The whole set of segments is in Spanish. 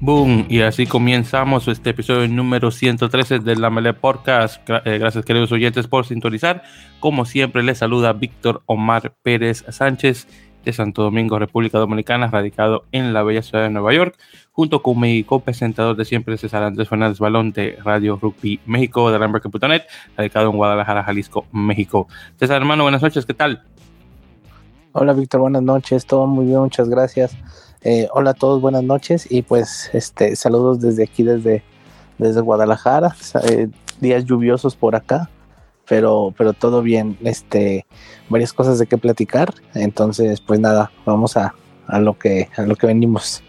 Boom, y así comenzamos este episodio número 113 de la Mele Podcast. Eh, gracias, queridos oyentes, por sintonizar. Como siempre, les saluda Víctor Omar Pérez Sánchez de Santo Domingo, República Dominicana, radicado en la bella ciudad de Nueva York, junto con mi copresentador de siempre, César Andrés Fernández Balón de Radio Rugby México, de Lamberca.net, radicado en Guadalajara, Jalisco, México. César, hermano, buenas noches, ¿qué tal? Hola, Víctor, buenas noches, todo muy bien, muchas gracias. Eh, hola a todos, buenas noches y pues este saludos desde aquí, desde, desde Guadalajara. Eh, días lluviosos por acá, pero, pero todo bien. Este, varias cosas de qué platicar. Entonces, pues nada, vamos a, a lo que a lo que venimos.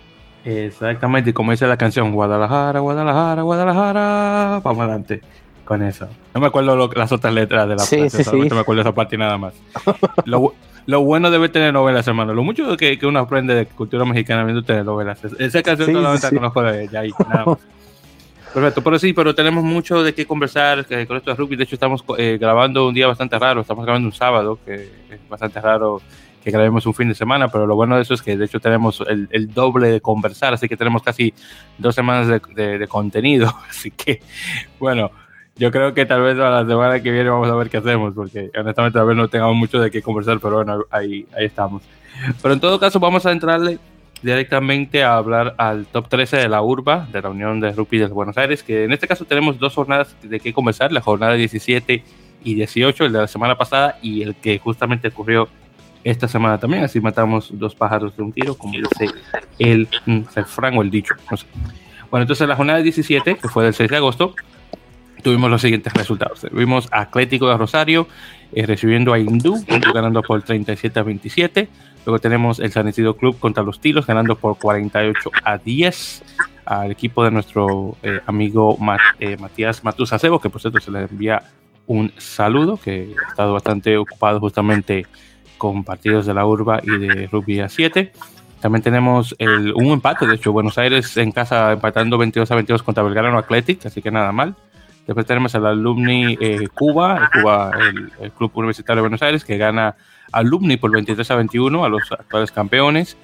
Exactamente, como dice la canción, Guadalajara, Guadalajara, Guadalajara, vamos adelante con eso. No me acuerdo las otras letras de la sí, frase, solamente me acuerdo esa parte y nada más. lo, lo bueno debe tener novelas, hermano. Lo mucho que, que uno aprende de cultura mexicana viendo telenovelas. Esa canción sí, solamente sí. conozco de ella ahí, nada más. Perfecto, pero sí, pero tenemos mucho de qué conversar eh, con esto de rugby. De hecho, estamos eh, grabando un día bastante raro. Estamos grabando un sábado, que es bastante raro que grabemos un fin de semana, pero lo bueno de eso es que de hecho tenemos el, el doble de conversar, así que tenemos casi dos semanas de, de, de contenido. Así que, bueno, yo creo que tal vez a la semana que viene vamos a ver qué hacemos, porque honestamente tal vez no tengamos mucho de qué conversar, pero bueno, ahí, ahí estamos. Pero en todo caso, vamos a entrarle directamente a hablar al top 13 de la URBA, de la Unión de Rugby de Buenos Aires, que en este caso tenemos dos jornadas de qué conversar, la jornada 17 y 18, el de la semana pasada y el que justamente ocurrió esta semana también, así matamos dos pájaros de un tiro, como dice el, refrán o el dicho, no sé. Bueno, entonces la jornada 17, que fue del 6 de agosto, tuvimos los siguientes resultados. Tuvimos Atlético de Rosario eh, recibiendo a Hindú, ganando por 37 a 27. Luego tenemos el San Isidro Club contra los Tilos, ganando por 48 a 10 al equipo de nuestro eh, amigo Mat, eh, Matías Matusa Sebo, que por cierto se le envía un saludo, que ha estado bastante ocupado justamente con partidos de la Urba y de Rugby a 7. También tenemos el, un empate, de hecho, Buenos Aires en casa empatando 22 a 22 contra Belgrano Athletic, así que nada mal. Después tenemos al Alumni eh, Cuba, Cuba el, Club Universitario de Buenos Aires, que gana Alumni por 23 a 21 a los actuales campeones.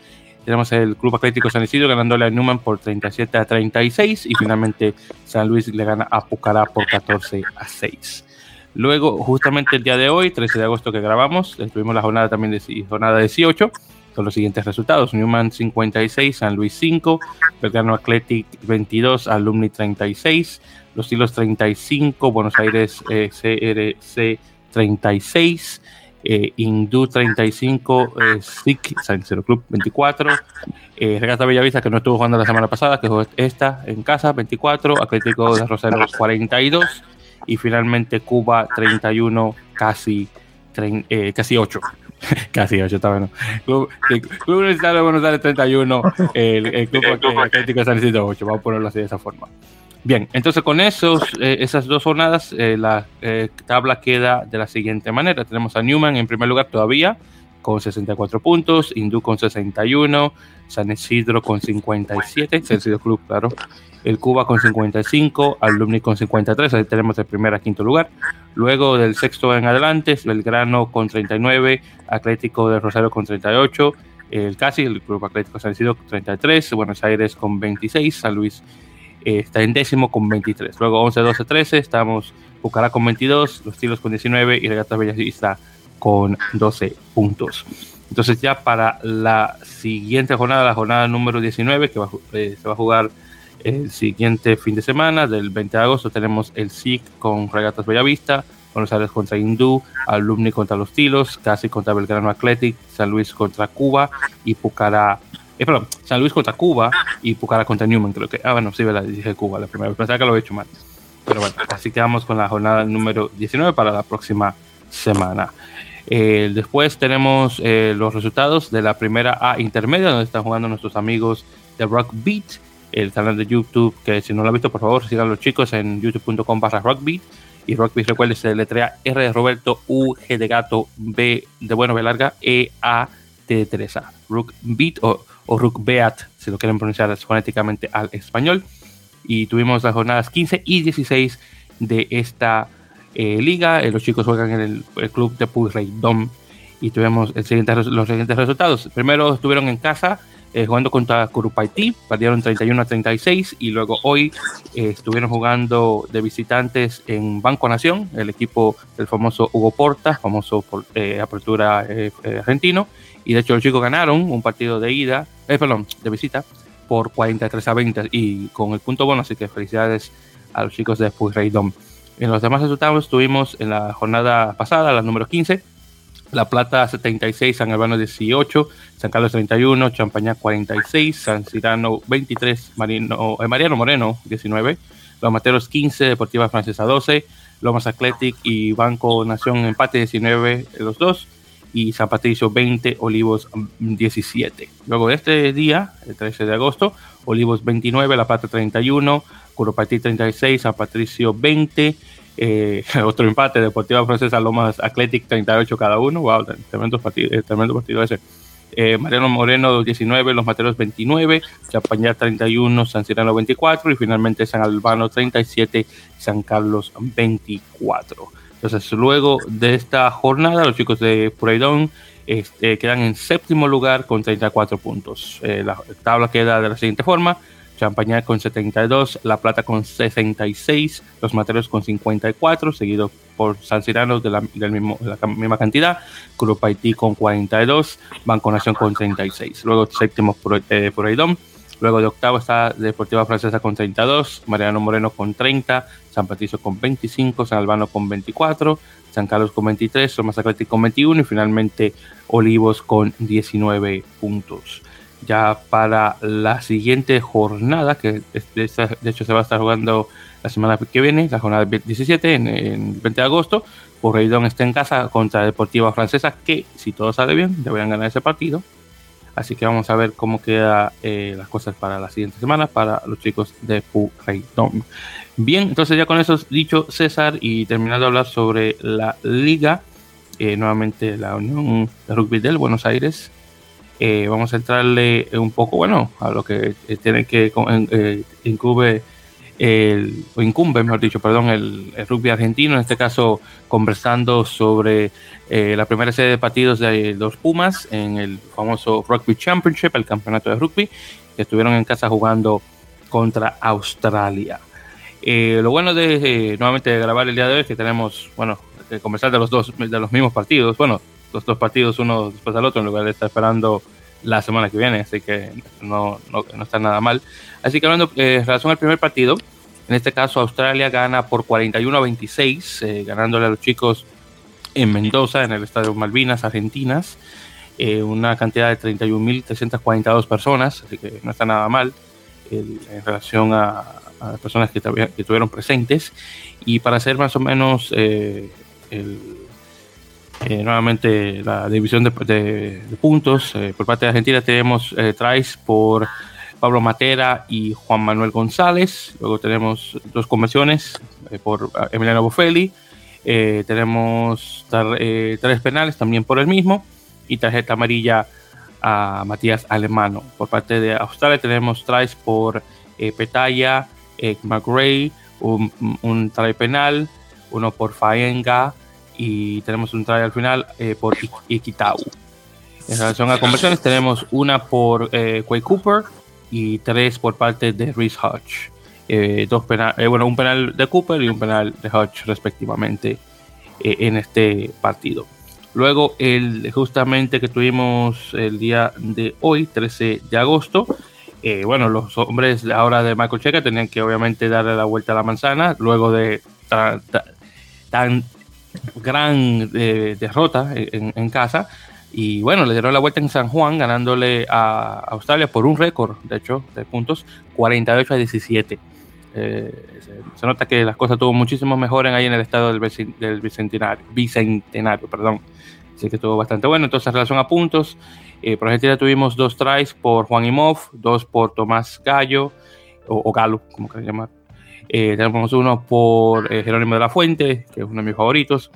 Tenemos el Club Atlético San Isidro ganándole a Newman por 37 a 36 y finalmente San Luis le gana a Pucará por 14 a 6. Luego, justamente el día de hoy, 13 de agosto que grabamos, tuvimos la jornada también de jornada 18, con los siguientes resultados. Newman 56, San Luis 5, Belgrano Athletic 22, Alumni 36, Los Hilos 35, Buenos Aires eh, CRC 36, eh, Hindú 35, eh, SIC, San Cero Club 24, eh, Regata Bellavista que no estuvo jugando la semana pasada, que jugó esta en casa 24, Atlético de Rosario 42 y finalmente Cuba 31, casi, eh, casi 8. casi 8, está bueno. Club, el Club Universitario de Buenos Aires 31, el, el Club Atlético de San Isidro 8, vamos a ponerlo así de esa forma. Bien, entonces con esos, eh, esas dos jornadas, eh, la eh, tabla queda de la siguiente manera. Tenemos a Newman en primer lugar todavía con 64 puntos, Hindú con 61, San Isidro con 57, San Isidro Club, claro, el Cuba con 55, Alumni con 53, ahí tenemos el primer a quinto lugar. Luego del sexto en adelante, Belgrano con 39, Atlético de Rosario con 38, el Casi, el Club Atlético San Isidro con 33, Buenos Aires con 26, San Luis eh, está en décimo con 23. Luego 11, 12, 13, estamos Bucará con 22, Los Tilos con 19 y Regatas Bellavista con 12 puntos. Entonces ya para la siguiente jornada, la jornada número 19, que va, eh, se va a jugar el siguiente fin de semana, del 20 de agosto, tenemos el SIC con Regatas Bellavista, Buenos Aires contra Hindú, Alumni contra Los Tilos, Casi contra Belgrano Athletic, San Luis contra Cuba y Pucará eh, perdón, San Luis contra Cuba y Pucará contra Newman, creo que. Ah, bueno, sí, ¿verdad? dije Cuba la primera vez. Pensaba que lo he hecho mal. Pero bueno, así quedamos con la jornada número 19 para la próxima semana. Eh, después tenemos eh, los resultados de la primera A intermedia, donde están jugando nuestros amigos de Rock Beat, el canal de YouTube, que si no lo han visto, por favor, sigan los chicos en youtube.com barra rockbeat. Y Rockbeat, recuerden, se letrea R de Roberto, U, G de gato, B de bueno, B larga, E, A, T de Teresa. Rockbeat o o Rukbeat, si lo quieren pronunciar fonéticamente al español. Y tuvimos las jornadas 15 y 16 de esta eh, liga. Eh, los chicos juegan en el, el club de Puyreidom y tuvimos el siguiente, los siguientes resultados. Primero estuvieron en casa eh, jugando contra Curupaití, perdieron 31 a 36 y luego hoy eh, estuvieron jugando de visitantes en Banco Nación, el equipo del famoso Hugo Porta, famoso por, eh, apertura argentino, y de hecho los chicos ganaron un partido de ida, perdón, de visita por 43 a 20 y con el punto bueno, así que felicidades a los chicos de Dom. En los demás resultados tuvimos en la jornada pasada, la número 15, la Plata 76, San Albano 18, San Carlos 31, Champañá 46, San Cirano 23, Marino, eh, Mariano Moreno 19, Los Materos 15, Deportiva Francesa 12, Lomas Athletic y Banco Nación Empate 19, los dos, y San Patricio 20, Olivos 17. Luego de este día, el 13 de agosto, Olivos 29, La Plata 31, Curopatí 36, San Patricio 20, eh, otro empate, Deportiva Francesa Lomas Athletic 38 cada uno. Wow, tremendo partido, eh, tremendo partido ese. Eh, Mariano Moreno 19, Los Materos 29, Champañá 31, San Cirano 24 y finalmente San Albano 37, San Carlos 24. Entonces, luego de esta jornada, los chicos de Pureidón este, quedan en séptimo lugar con 34 puntos. la tabla queda de la siguiente forma. Champaña con 72, La Plata con 66, Los Materos con 54, seguido por San Cirano de la, mismo, la misma cantidad, Grupo Haití con 42, Banco Nación con 36. Luego séptimo por, eh, Luego de octavo está Deportiva Francesa con 32, Mariano Moreno con 30, San Patricio con 25, San Albano con 24, San Carlos con 23, Lomas Atlético con 21 y finalmente Olivos con 19 puntos ya para la siguiente jornada, que de hecho se va a estar jugando la semana que viene, la jornada 17, en, el 20 de agosto. Porreidón está en casa contra Deportiva Francesa, que si todo sale bien, deberían ganar ese partido. Así que vamos a ver cómo quedan eh, las cosas para la siguiente semana para los chicos de Porreidón. Bien, entonces ya con eso dicho César y terminado de hablar sobre la liga, eh, nuevamente la Unión de Rugby del Buenos Aires eh, vamos a entrarle un poco, bueno, a lo que eh, tiene que eh, el, incumbe, mejor dicho, perdón, el, rugby argentino, en este caso conversando sobre la primera serie de partidos de los Pumas en el famoso Rugby Championship, el campeonato de rugby, que estuvieron en casa jugando contra Australia. lo bueno de nuevamente grabar el día de hoy es que tenemos, bueno, conversar de los dos, de los mismos partidos, bueno, los dos partidos uno después del otro en lugar de estar esperando la semana que viene, así que no, no, no está nada mal. Así que hablando eh, en relación al primer partido, en este caso Australia gana por 41 a 26, eh, ganándole a los chicos en Mendoza, en el Estadio Malvinas, Argentinas, eh, una cantidad de 31.342 personas, así que no está nada mal en relación a, las personas que, que, estuvieron presentes. Y para hacer más o menos el eh, nuevamente la división de, puntos eh, por parte de Argentina tenemos eh, tries por Pablo Matera y Juan Manuel González. Luego tenemos dos conversiones por Emiliano Buffelli. tenemos tres penales también por el mismo y tarjeta amarilla a Matías Alemano. Por parte de Australia tenemos tries por Petaya, McRae, un, un try penal, uno por Faenga, y tenemos un try al final eh, por Ikitau. En relación a conversiones, tenemos una por eh, Quay Cooper y tres por parte de Reese Hodge. Eh, dos penal, eh, bueno, un penal de Cooper y un penal de Hodge, respectivamente, en este partido. Luego, el, justamente que tuvimos el día de hoy, 13 de agosto, bueno, los hombres ahora de Michael Checa tenían que obviamente darle la vuelta a la manzana luego de tan gran eh, derrota en, casa. Y bueno, le dieron la vuelta en San Juan, ganándole a Australia por un récord, de hecho, de puntos, 48 a 17. Eh, se, nota que las cosas tuvo muchísimo mejor ahí en el estado del, bicentenario, bicentenario, perdón. Así que estuvo bastante bueno. Entonces, en relación a puntos, eh, por tuvimos dos tries por Juan Imov, dos por Tomás Gallo, o, o Galo, como quieran llamar, eh, tenemos uno por eh, Jerónimo de la Fuente, que es uno de mis favoritos.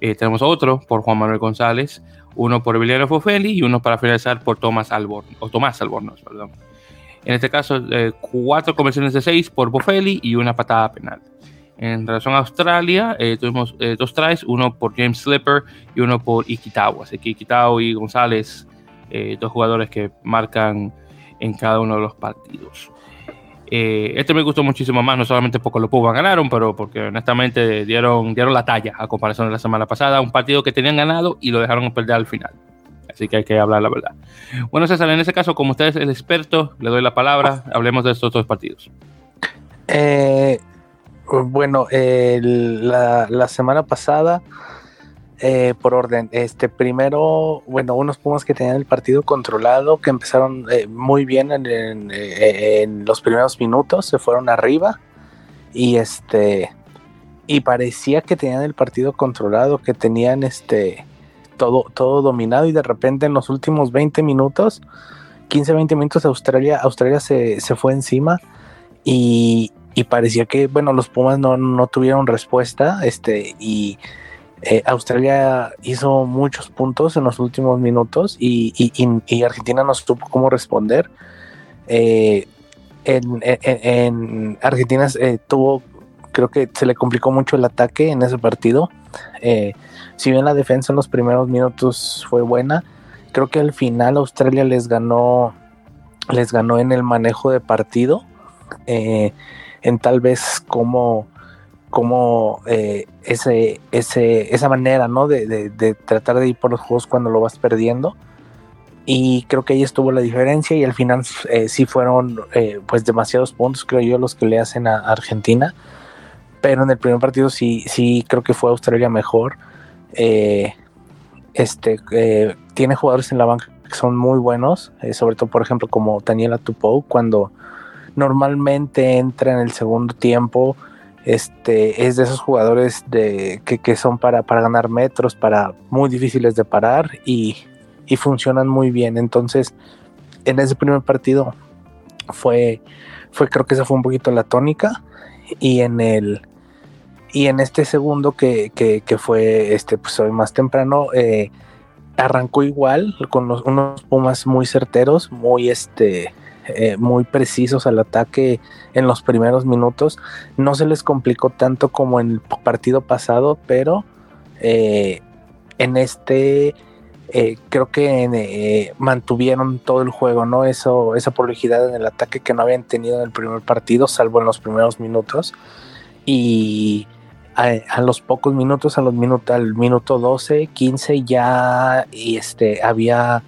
Eh, tenemos otro por Juan Manuel González, uno por Emiliano Fofeli y uno para finalizar por Tomás Albornoz, o Tomás Albornoz, perdón. En este caso, cuatro conversiones de seis por Bofeli y una patada penal. En relación a Australia, eh, tuvimos eh, dos tries, uno por James Slipper y uno por Ikitawa. Así que y González, eh, dos jugadores que marcan en cada uno de los partidos. Este me gustó muchísimo más, no solamente porque los Pumas ganaron, pero porque honestamente dieron, dieron la talla a comparación de la semana pasada. Un partido que tenían ganado y lo dejaron perder al final. Así que hay que hablar la verdad. Bueno, César, en ese caso, como usted es el experto, le doy la palabra. Hablemos de estos dos partidos. Eh, bueno, la, semana pasada, eh, por orden, este primero, bueno, unos Pumas que tenían el partido controlado, que empezaron eh, muy bien en, los primeros minutos, se fueron arriba y este y parecía que tenían el partido controlado, que tenían este todo, todo dominado y de repente en los últimos 20 minutos, 15, 20 minutos Australia, Australia se, se fue encima y, y parecía que, bueno, los Pumas no, no tuvieron respuesta, este, y eh, Australia hizo muchos puntos en los últimos minutos y, Argentina no supo cómo responder. Eh, en, Argentina eh, tuvo, creo que se le complicó mucho el ataque en ese partido. si bien la defensa en los primeros minutos fue buena, creo que al final Australia les ganó, les ganó en el manejo de partido en tal vez como como eh, ese, ese, esa manera, ¿no? De, tratar de ir por los juegos cuando lo vas perdiendo. Y creo que ahí estuvo la diferencia y al final eh, sí fueron eh, pues demasiados puntos, creo yo, los que le hacen a Argentina. Pero en el primer partido sí, sí creo que fue Australia mejor. este, tiene jugadores en la banca que son muy buenos, sobre todo por ejemplo como Daniela Tupou, cuando normalmente entra en el segundo tiempo. Este es de esos jugadores que, son para, ganar metros, para muy difíciles de parar y, funcionan muy bien. Entonces, en ese primer partido fue, fue, creo que esa fue un poquito la tónica. Y en el y en este segundo que, fue este pues hoy más temprano eh, arrancó igual con unos pumas muy certeros muy este eh, muy precisos al ataque en los primeros minutos. No se les complicó tanto como en el partido pasado, pero eh, en este eh, creo que mantuvieron todo el juego, ¿no? Eso, esa prolijidad en el ataque que no habían tenido en el primer partido, salvo en los primeros minutos. Y a, los pocos minutos, a los minutos, al minuto 12, 15, ya y este, había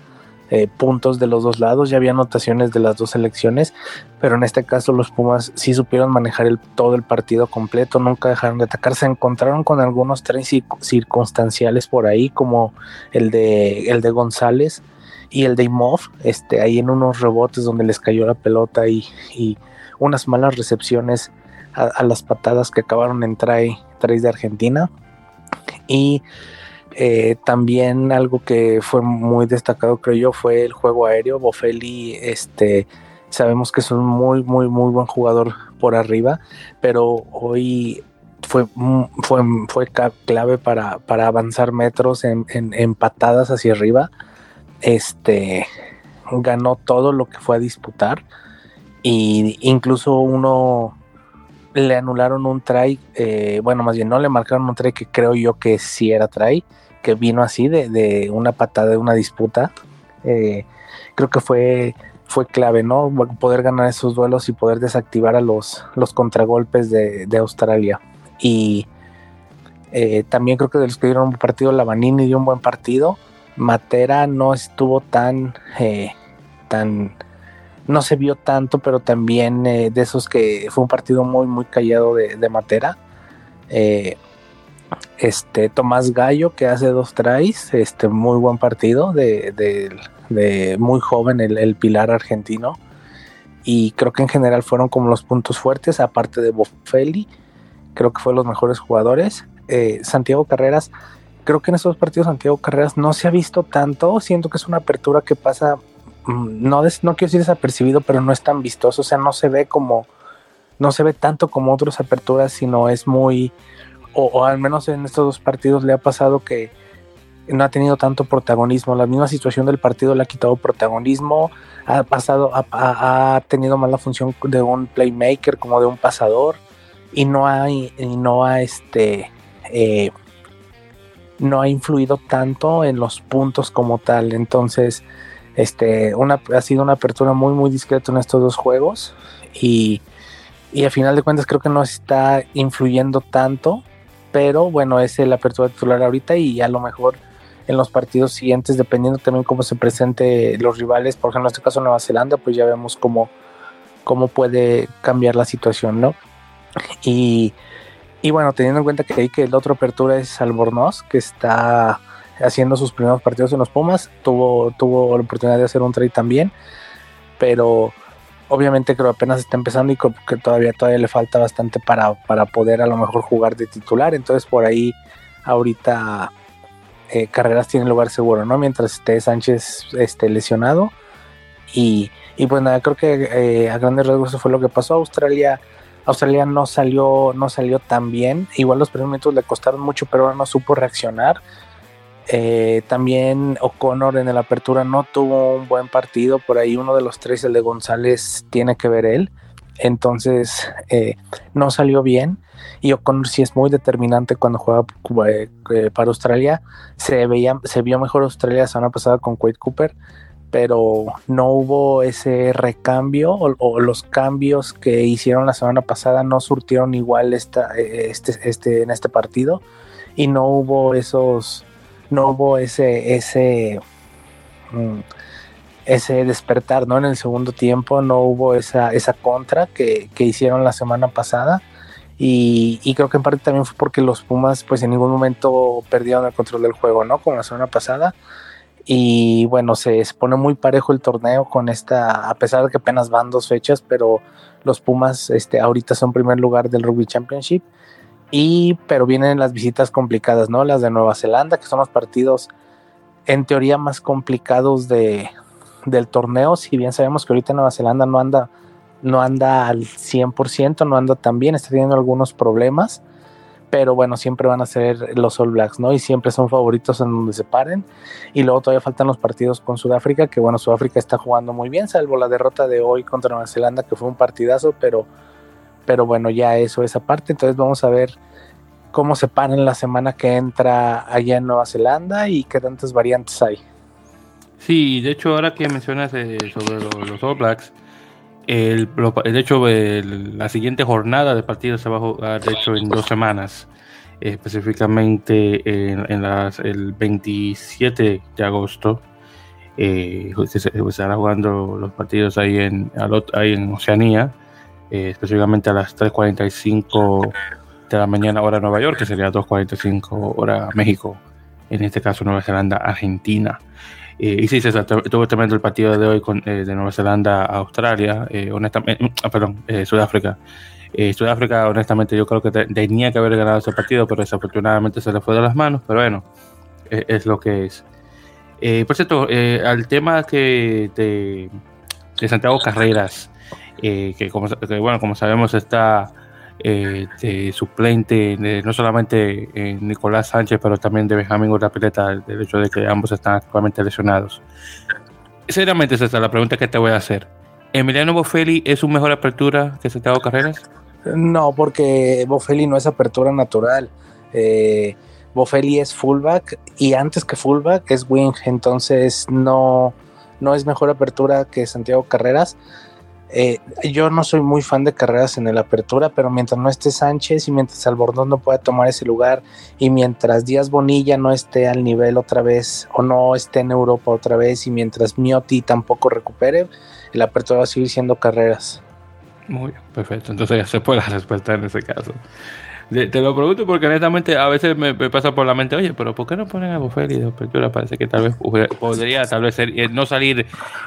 eh, puntos de los dos lados, ya había anotaciones de las dos selecciones, pero en este caso los Pumas sí supieron manejar el, todo el partido completo, nunca dejaron de atacar, se encontraron con algunos tres circunstanciales por ahí, como el de, el de González y el de Imov, este, ahí en unos rebotes donde les cayó la pelota y, unas malas recepciones a, las patadas que acabaron en try, tries de Argentina. Y eh, también algo que fue muy destacado, creo yo, fue el juego aéreo. Bofelli, este, sabemos que es un muy, muy, muy buen jugador por arriba, pero hoy fue, fue, fue clave para, para avanzar metros en, en, patadas hacia arriba. Este ganó todo lo que fue a disputar. Y incluso uno le anularon un try, eh, bueno, más bien no le marcaron un try que creo yo que sí era try, que vino así de, una patada de una disputa. Eh, creo que fue, fue clave, ¿no? Poder ganar esos duelos y poder desactivar a los, los contragolpes de, Australia. Y eh, también creo que de los que dieron un partido, Lavanini dio un buen partido. Matera no estuvo tan, eh, tan, no se vio tanto, pero también de esos que fue un partido muy, muy callado de, de Matera este Tomás Gallo que hace dos tries, este muy buen partido de, muy joven el, pilar argentino. Y creo que en general fueron como los puntos fuertes aparte de Boffelli creo que fue los mejores jugadores. Eh, Santiago Carreras creo que en estos partidos Santiago Carreras no se ha visto tanto. Siento que es una apertura que pasa mm, no, no quiero decir desapercibido pero no es tan vistoso. O sea no se ve como no se ve tanto como otras aperturas sino es muy o, al menos en estos dos partidos le ha pasado que no ha tenido tanto protagonismo. La misma situación del partido le ha quitado protagonismo, ha pasado, ha, tenido más la función de un playmaker como de un pasador. y no ha, y no ha este, eh, no ha influido tanto en los puntos como tal. Entonces, este, una, ha sido una apertura muy, muy discreta en estos dos juegos y, y a final de cuentas creo que no está influyendo tanto, pero bueno, es la apertura titular ahorita y a lo mejor en los partidos siguientes, dependiendo también cómo se presente los rivales, por ejemplo en este caso Nueva Zelanda, pues ya vemos cómo, cómo puede cambiar la situación, ¿no? Y, y bueno, teniendo en cuenta que ahí que la otra apertura es Albornoz, que está haciendo sus primeros partidos en los Pumas, tuvo, tuvo la oportunidad de hacer un trade también, pero obviamente creo apenas está empezando y que todavía todavía le falta bastante para, para poder a lo mejor jugar de titular, entonces por ahí ahorita eh, Carreras tiene lugar seguro, ¿no? Mientras esté Sánchez esté lesionado y, y pues nada, creo que eh, a grandes rasgos eso fue lo que pasó. Australia, Australia no salió, no salió tan bien. Igual los primeros minutos le costaron mucho, pero no supo reaccionar. Eh, también O'Connor en la apertura no tuvo un buen partido. Por ahí uno de los tres, el de González, tiene que ver él. Entonces eh, no salió bien. Y O'Connor sí es muy determinante cuando juega eh, para Australia. Se, veía, se vio mejor Australia la semana pasada con Quade Cooper, pero no hubo ese recambio o, los cambios que hicieron la semana pasada no surtieron igual esta, este, este, en este partido. Y no hubo esos no hubo ese, ese, mm, ese despertar, ¿no? En el segundo tiempo no hubo esa, esa contra que, hicieron la semana pasada. Y, creo que en parte también fue porque los Pumas pues en ningún momento perdieron el control del juego, ¿no? Como la semana pasada. Y bueno, se pone muy parejo el torneo con esta, a pesar de que apenas van dos fechas, pero los Pumas este, ahorita son primer lugar del Rugby Championship y, pero vienen las visitas complicadas, ¿no? Las de Nueva Zelanda, que son los partidos en teoría más complicados de, del torneo. Si bien sabemos que ahorita Nueva Zelanda no anda, no anda al 100%, no anda tan bien, está teniendo algunos problemas. Pero bueno, siempre van a ser los All Blacks, ¿no? Y siempre son favoritos en donde se paren. Y luego todavía faltan los partidos con Sudáfrica, que bueno, Sudáfrica está jugando muy bien, salvo la derrota de hoy contra Nueva Zelanda, que fue un partidazo, pero pero bueno, ya eso es aparte. Entonces vamos a ver cómo se paran la semana que entra allá en Nueva Zelanda y qué tantas variantes hay. Sí, de hecho, ahora que mencionas eh, sobre los, All Blacks, el, de hecho, la siguiente jornada de partido se va a jugar, de hecho, en dos semanas, específicamente en, el 27 de agosto. Eh, se, se, estarán jugando los partidos ahí en, ahí en Oceanía eh, específicamente a las 3.45 de la mañana hora Nueva York, que sería 2.45 hora México, en este caso Nueva Zelanda, Argentina. Eh, y sí, César, estuvo tremendo el partido de hoy con, eh, de Nueva Zelanda a Australia, honestamente, ah, perdón, Sudáfrica. Sudáfrica, honestamente, yo creo que tenía que haber ganado ese partido, pero desafortunadamente se le fue de las manos, pero bueno, es lo que es. por cierto, al tema que de Santiago Carreras, eh, que, como, bueno, como sabemos está eh, de suplente no solamente eh, Nicolás Sánchez, pero también de Benjamín Urapileta, del hecho de que ambos están actualmente lesionados. Seriamente, esa es la pregunta que te voy a hacer. ¿Emiliano Boffelli es un mejor apertura que Santiago Carreras? No, porque Boffelli no es apertura natural. Eh, Boffelli es fullback y antes que fullback es wing, entonces no, no es mejor apertura que Santiago Carreras eh, yo no soy muy fan de carreras en el apertura, pero mientras no esté Sánchez y mientras Albornoz no pueda tomar ese lugar y mientras Díaz Bonilla no esté al nivel otra vez o no esté en Europa otra vez y mientras Miotti tampoco recupere, el apertura va a seguir siendo carreras. Muy bien, perfecto. Entonces ya se puede la respuesta en ese caso. Te, lo pregunto porque honestamente a veces me, pasa por la mente, oye, pero ¿por qué no ponen a de apertura? Parece que tal vez podría tal vez ser, eh, no salir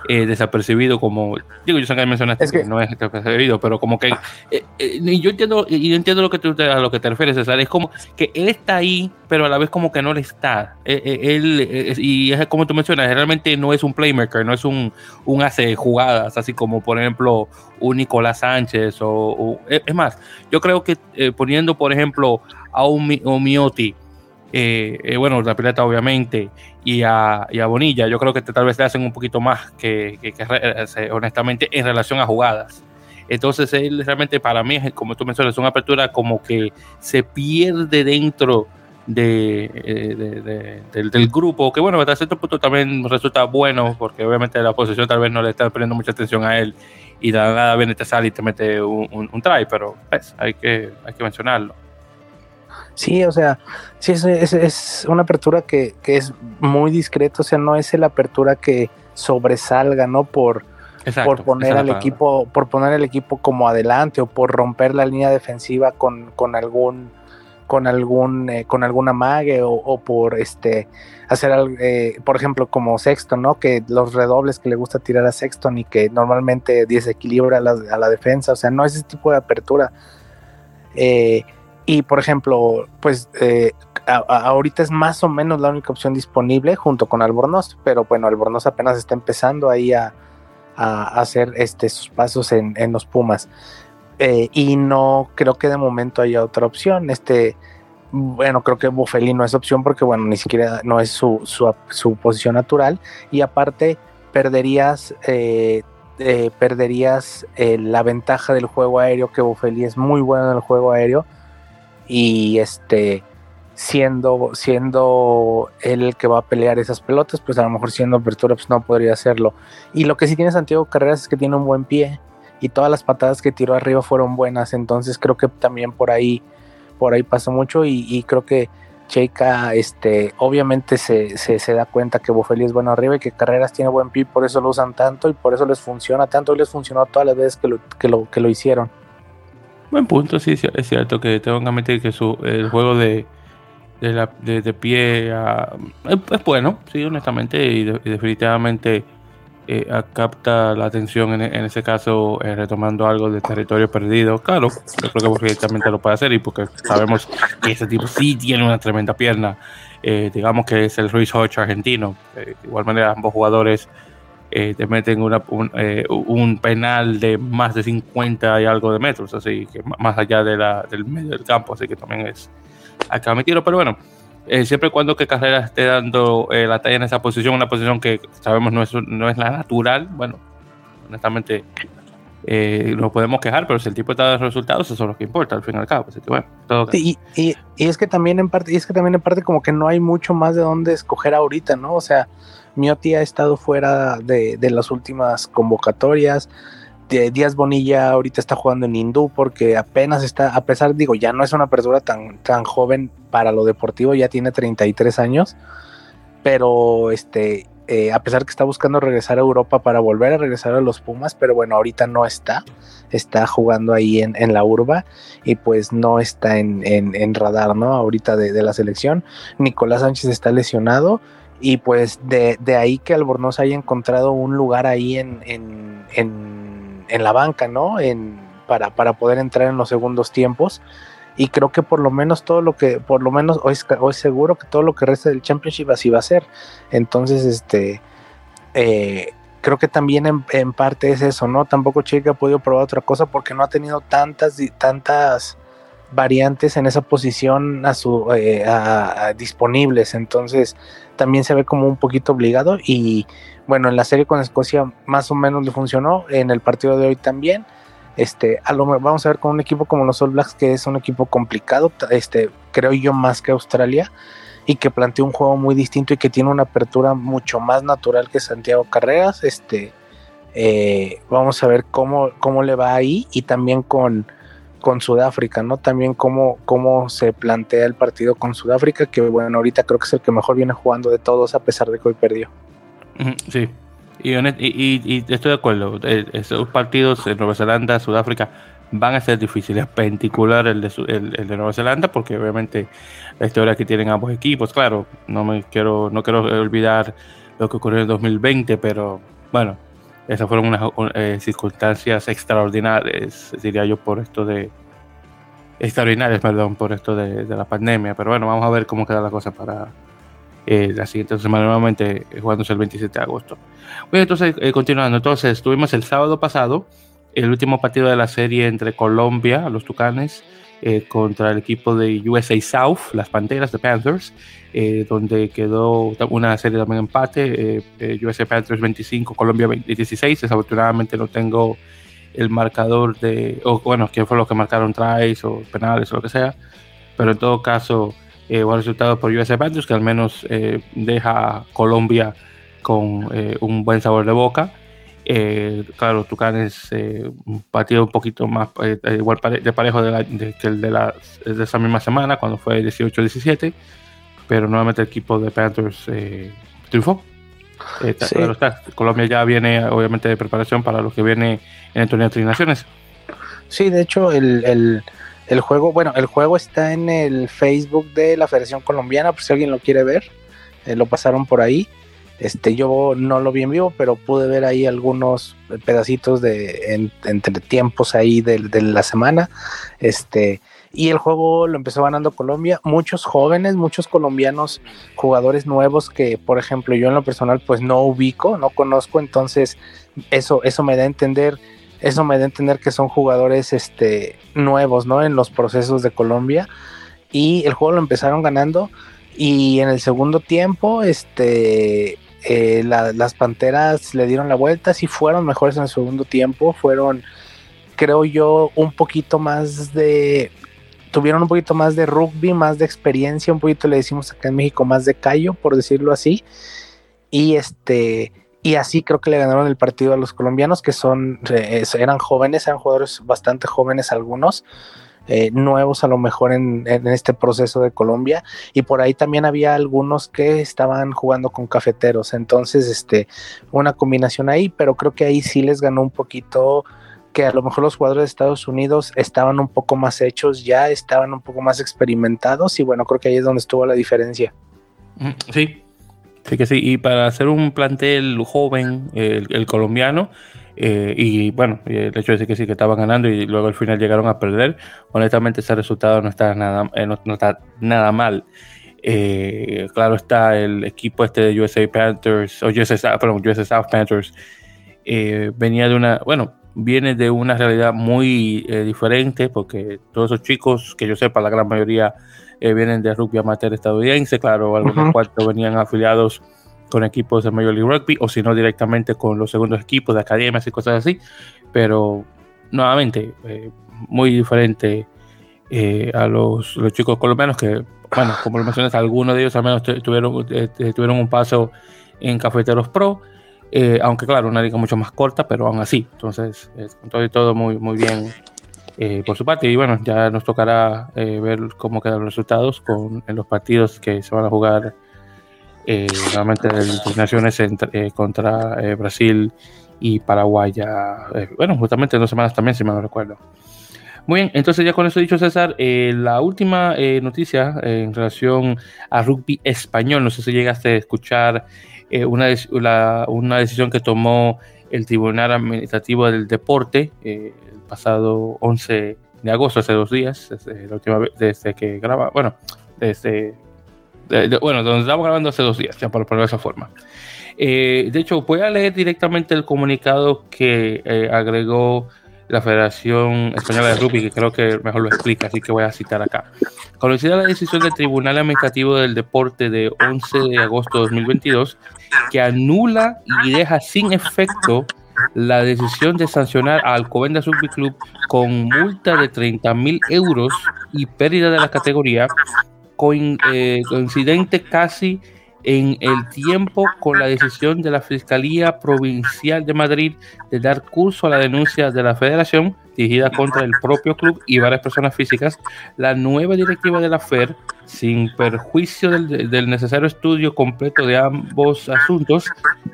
eh, desapercibido como, digo, yo sé que mencionaste que, no es desapercibido, pero como que, eh, yo entiendo y entiendo lo que tú, a lo que te refieres, César, es como que él está ahí, pero a la vez como que no le está. él, y es como tú mencionas, realmente no es un playmaker, no es un, un hace jugadas, así como por ejemplo un Nicolás Sánchez o, es más, yo creo que poniendo por ejemplo, a un, Mioti, eh, eh, bueno, la pileta obviamente, y a, Bonilla, yo creo que tal vez le hacen un poquito más que, honestamente en relación a jugadas. Entonces, él realmente para mí, como tú mencionas, es una apertura como que se pierde dentro de, del, grupo, que bueno, hasta cierto punto también resulta bueno, porque obviamente la oposición tal vez no le está poniendo mucha atención a él y de nada viene te sale y te mete un, un, try, pero pues, hay, que, hay que mencionarlo. Sí, o sea, sí, es, es, una apertura que, que, es muy discreta, o sea, no es la apertura que sobresalga, ¿no? Por, por poner al equipo, por poner el equipo como adelante o por romper la línea defensiva con, con algún con algún eh, con alguna mague o, por este hacer eh, por ejemplo como Sexton no que los redobles que le gusta tirar a Sexton y que normalmente desequilibra a la, a la defensa o sea no es ese tipo de apertura. Eh, y por ejemplo pues ahorita es más o menos la única opción disponible junto con Albornoz pero bueno Albornoz apenas está empezando ahí a, a hacer este sus pasos en, en los Pumas eh, y no creo que de momento haya otra opción. Este, bueno, creo que Buffelli no es opción porque, bueno, ni siquiera no es su, su, posición natural. Y aparte, perderías, eh, eh, perderías la ventaja del juego aéreo, que Buffelli es muy bueno en el juego aéreo. Y este, siendo, siendo él el que va a pelear esas pelotas, pues a lo mejor siendo apertura, pues no podría hacerlo. Y lo que sí tiene Santiago Carreras es que tiene un buen pie y todas las patadas que tiró arriba fueron buenas, entonces creo que también por ahí, por ahí pasó mucho y, creo que Cheika, este, obviamente se, se, da cuenta que Bufeli es bueno arriba y que Carreras tiene buen pie, por eso lo usan tanto y por eso les funciona tanto y les funcionó todas las veces que lo, que lo, que lo hicieron. Buen punto, sí, es cierto que tengo que admitir que su, el juego de, de, la, de, pie ah, es, bueno, sí, honestamente, y definitivamente eh, capta la atención en, ese caso eh, retomando algo de territorio perdido. Claro, yo creo que perfectamente lo puede hacer y porque sabemos que ese tipo sí tiene una tremenda pierna. Eh, digamos que es el Ruiz Hodge argentino. de igual manera, ambos jugadores te meten una, un, penal de más de 50 y algo de metros, así que más allá de la, del medio del campo, así que también es acá me tiro, pero bueno. Eh, siempre y cuando que Carrera esté dando eh, la talla en esa posición, una posición que sabemos no es, no es la natural, bueno, honestamente eh, nos podemos quejar, pero si el tipo está dando resultados, eso es lo que importa al fin y al cabo. y, y, es que también en parte, y es que también en parte como que no hay mucho más de dónde escoger ahorita, ¿no? O sea, Miotti ha estado fuera de, de las últimas convocatorias. Díaz Bonilla ahorita está jugando en Hindú porque apenas está, a pesar, digo, ya no es una persona tan, tan joven para lo deportivo, ya tiene 33 años, pero este, eh, a pesar que está buscando regresar a Europa para volver a regresar a los Pumas, pero bueno, ahorita no está, está jugando ahí en, en la urba y pues no está en, en, radar, ¿no? Ahorita de, de, la selección. Nicolás Sánchez está lesionado y pues de, de ahí que Albornoz haya encontrado un lugar ahí en, en en la banca, ¿no? En, para, para poder entrar en los segundos tiempos. Y creo que por lo menos todo lo que, por lo menos hoy es, seguro que todo lo que resta del Championship así va a ser. Entonces, este, eh, creo que también en, parte es eso, ¿no? Tampoco Chica ha podido probar otra cosa porque no ha tenido tantas, tantas variantes en esa posición a su, eh, disponibles. Entonces, también se ve como un poquito obligado y bueno, en la serie con Escocia más o menos le funcionó, en el partido de hoy también. Este, a lo vamos a ver con un equipo como los All Blacks, que es un equipo complicado, este, creo yo más que Australia, y que plantea un juego muy distinto y que tiene una apertura mucho más natural que Santiago Carreras. Este, eh, vamos a ver cómo, cómo le va ahí y también con, con Sudáfrica, ¿no? También cómo, cómo se plantea el partido con Sudáfrica, que bueno, ahorita creo que es el que mejor viene jugando de todos a pesar de que hoy perdió. Sí, y, y, estoy de acuerdo. Eh, esos partidos en Nueva Zelanda, Sudáfrica, van a ser difíciles, particular el de, el, de Nueva Zelanda, porque obviamente la historia que tienen ambos equipos, claro, no me quiero, no quiero olvidar lo que ocurrió en 2020, pero bueno, esas fueron unas eh, circunstancias extraordinarias, diría yo, por esto de extraordinarias, perdón, por esto de, de la pandemia. Pero bueno, vamos a ver cómo queda la cosa para, eh, la siguiente semana nuevamente eh, jugándose el 27 de agosto. Bueno, entonces, eh, continuando, entonces tuvimos el sábado pasado el último partido de la serie entre Colombia, los Tucanes, contra el equipo de USA South, las Panteras de Panthers, donde quedó una serie también empate, USA Panthers 25, Colombia 16, desafortunadamente no tengo el marcador de, o bueno, quién fue los que marcaron tries o penales o lo que sea, pero en todo caso, eh, buen resultado por USA Panthers, que al menos eh, deja a Colombia con eh, un buen sabor de boca. Eh, claro, Tucanes eh, un partido un poquito más eh, igual de parejo de, la, de, que el de, la, de esa misma semana, cuando fue 18-17, pero nuevamente el equipo de Panthers triunfó. Sí. Claro está, Colombia ya viene obviamente de preparación para lo que viene en el torneo de Naciones. Sí, de hecho el, el, el, juego, bueno, el juego está en el Facebook de la Federación Colombiana, por si alguien lo quiere ver, lo pasaron por ahí. Este, yo no lo vi en vivo, pero pude ver ahí algunos pedacitos de en, entre tiempos ahí de, de, la semana. Este, y el juego lo empezó ganando Colombia. Muchos jóvenes, muchos colombianos, jugadores nuevos que, por ejemplo, yo en lo personal, pues no ubico, no conozco. Entonces, eso, eso me da a entender, eso me da a entender que son jugadores este, nuevos, ¿no? En los procesos de Colombia. Y el juego lo empezaron ganando. Y en el segundo tiempo, este, eh, la, las Panteras le dieron la vuelta, sí fueron mejores en el segundo tiempo, fueron, creo yo, un poquito más de, tuvieron un poquito más de rugby, más de experiencia, un poquito le decimos acá en México más de callo, por decirlo así, y este, y así creo que le ganaron el partido a los colombianos, que son, eh, eran jóvenes, eran jugadores bastante jóvenes algunos, eh, nuevos a lo mejor en, en, este proceso de Colombia y por ahí también había algunos que estaban jugando con cafeteros. Entonces este una combinación ahí pero creo que ahí sí les ganó un poquito que a lo mejor los jugadores de Estados Unidos estaban un poco más hechos ya estaban un poco más experimentados y bueno creo que ahí es donde estuvo la diferencia. Sí sí que sí y para hacer un plantel joven el, colombiano eh, y bueno, el hecho de decir que sí, que estaban ganando y luego al final llegaron a perder, honestamente ese resultado no está nada, eh, no, está nada mal. Eh, claro está el equipo este de USA Panthers, o USA, perdón, USA South Panthers, venía de una, bueno, viene de una realidad muy diferente porque todos esos chicos, que yo sepa, la gran mayoría vienen de rugby amateur estadounidense, claro, algunos uh -huh. cuatro venían afiliados con equipos de Major League Rugby o si no directamente con los segundos equipos de academias y cosas así, pero nuevamente eh, muy diferente eh, a los, los, chicos colombianos que, bueno, como lo mencionas, algunos de ellos al menos tuvieron, eh, tuvieron un paso en Cafeteros Pro, eh, aunque claro, una liga mucho más corta, pero aún así, entonces, con todo y todo muy, muy bien por su parte y bueno, ya nos tocará ver cómo quedan los resultados con, en los partidos que se van a jugar eh, nuevamente las naciones entre, eh, contra eh, Brasil y Paraguay ya, eh, bueno, justamente en dos semanas también, si me lo recuerdo. Muy bien, entonces ya con eso dicho César, eh, la última noticia en relación a rugby español, no sé si llegaste a escuchar una, la, una, decisión que tomó el Tribunal Administrativo del Deporte el pasado 11 de agosto, hace dos días, desde la última vez, desde que graba, bueno, desde de, de, bueno, donde estamos grabando hace dos días, ya por ponerlo de esa forma. Eh, de hecho, voy a leer directamente el comunicado que eh, agregó la Federación Española de Rugby, que creo que mejor lo explica, así que voy a citar acá. Conocida la decisión del Tribunal Administrativo del Deporte de 11 de agosto de 2022, que anula y deja sin efecto la decisión de sancionar a Alcobendas Rugby Club con multa de 30 mil euros y pérdida de la categoría eh, coincidente casi en el tiempo con la decisión de la Fiscalía Provincial de Madrid de dar curso a la denuncia de la Federación dirigida contra el propio club y varias personas físicas, la nueva directiva de la FER, sin perjuicio del, necesario estudio completo de ambos asuntos,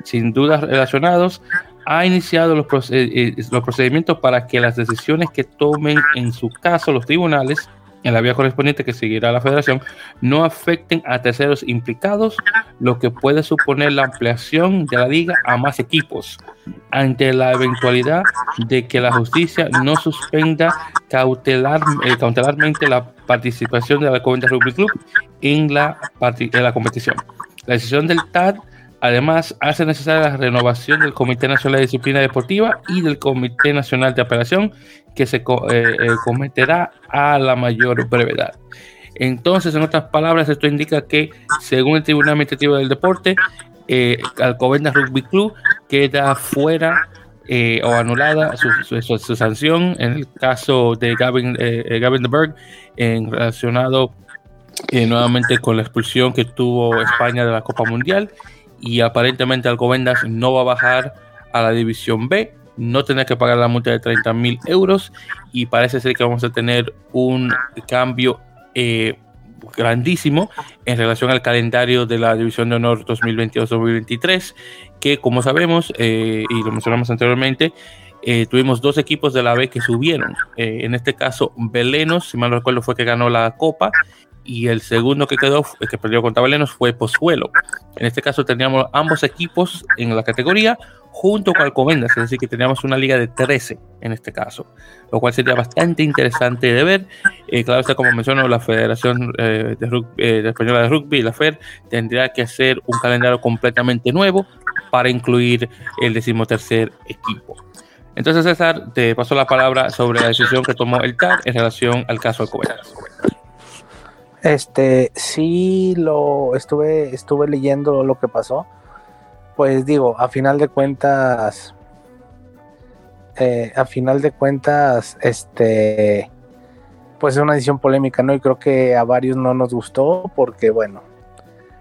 sin dudas relacionados, ha iniciado los, proced los procedimientos para que las decisiones que tomen en su caso los tribunales en la vía correspondiente que seguirá la federación no afecten a terceros implicados, lo que puede suponer la ampliación de la liga a más equipos, ante la eventualidad de que la justicia no suspenda eh, cautelarmente la participación de la Coventry Rugby Club en la, en la competición. La decisión del TAD Además, hace necesaria la renovación del Comité Nacional de Disciplina Deportiva y del Comité Nacional de Apelación, que se eh, eh, cometerá a la mayor brevedad. Entonces, en otras palabras, esto indica que, según el Tribunal Administrativo del Deporte, eh, Alcobendas Rugby Club queda fuera eh, o anulada su, sanción en el caso de Gavin, eh, Gavin de Berg en relacionado nuevamente con la expulsión que tuvo España de la Copa Mundial y aparentemente Alcobendas no va a bajar a la división B, no tener que pagar la multa de 30 mil euros y parece ser que vamos a tener un cambio eh, grandísimo en relación al calendario de la División de Honor 2022-2023, que como sabemos eh, y lo mencionamos anteriormente, eh, tuvimos dos equipos de la B que subieron. en este caso, Belenos, si mal recuerdo, fue que ganó la Copa y el segundo que quedó, que perdió contra Belenos, fue Pozuelo. En este caso teníamos ambos equipos en la categoría junto con Alcobendas, es decir, que teníamos una liga de 13 en este caso, lo cual sería bastante interesante de ver. Eh, claro está, como mencionó, la Federación eh, de, eh, Española de Rugby, la FED, tendría que hacer un calendario completamente nuevo para incluir el decimotercer equipo. Entonces, César, te paso la palabra sobre la decisión que tomó el TAR en relación al caso Alcobendas. Este, sí lo estuve, estuve leyendo lo que pasó. Pues digo, a final de cuentas, eh, a final de cuentas, este, pues es una decisión polémica, ¿no? Y creo que a varios no nos gustó porque, bueno,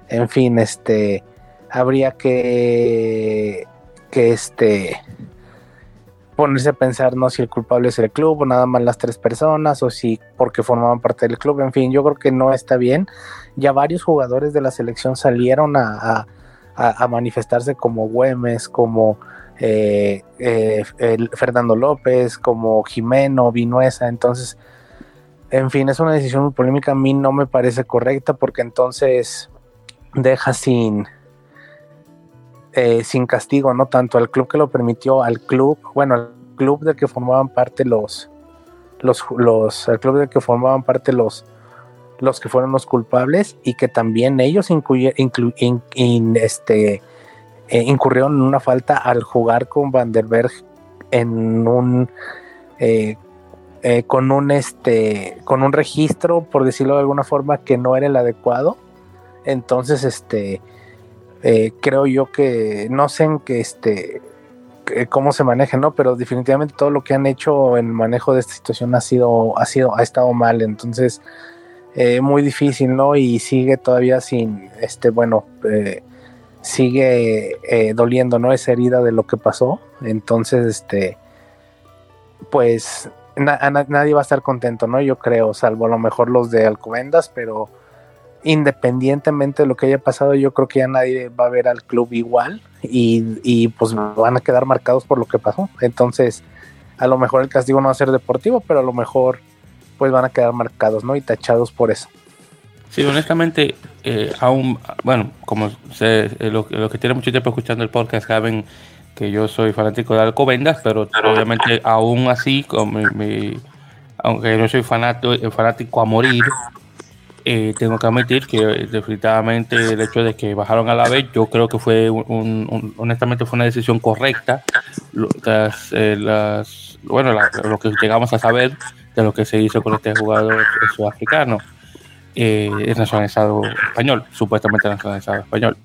en fin, este, habría que, que este, ponerse a pensar no si el culpable es el club o nada más las tres personas o si porque formaban parte del club, en fin, yo creo que no está bien. Ya varios jugadores de la selección salieron a, manifestarse como Güemes, como eh, eh, Fernando López, como Jimeno, Vinuesa, entonces, en fin, es una decisión muy polémica, a mí no me parece correcta porque entonces deja sin eh, sin castigo, no tanto al club que lo permitió, al club, bueno, al club del que formaban parte los, los, los, al club del que formaban parte los, los que fueron los culpables y que también ellos este, eh, incurrieron en una falta al jugar con Van der Berg en un eh, con un este con un registro por decirlo de alguna forma que no era el adecuado. Entonces este eh, creo yo que no sé en qué este cómo se maneja, ¿no? Pero definitivamente todo lo que han hecho en el manejo de esta situación ha sido, ha sido, ha estado mal. Entonces, eh, muy difícil, ¿no? Y sigue todavía sin, este, bueno, eh, sigue doliendo, ¿no? Esa herida de lo que pasó. Entonces, este, pues nadie va a estar contento, ¿no? Yo creo, salvo a lo mejor los de Alcobendas, pero independientemente de lo que haya pasado, yo creo que ya nadie va a ver al club igual y, pues van a quedar marcados por lo que pasó. Entonces, a lo mejor el castigo no va a ser deportivo, pero a lo mejor pues van a quedar marcados, ¿no? Y tachados por eso. Sí, honestamente, eh, aún, bueno, como sé, eh, lo, que tiene mucho tiempo escuchando el podcast saben que yo soy fanático de Alcobendas, pero obviamente aún así, como aunque no soy fanático, fanático a morir, eh, tengo que admitir que definitivamente el hecho de que bajaron a la vez, yo creo que fue honestamente fue una decisión correcta. Eh, las, bueno, lo que llegamos a saber de lo que se hizo con este jugador sudafricano, eh, es nacionalizado español, supuestamente nacionalizado español.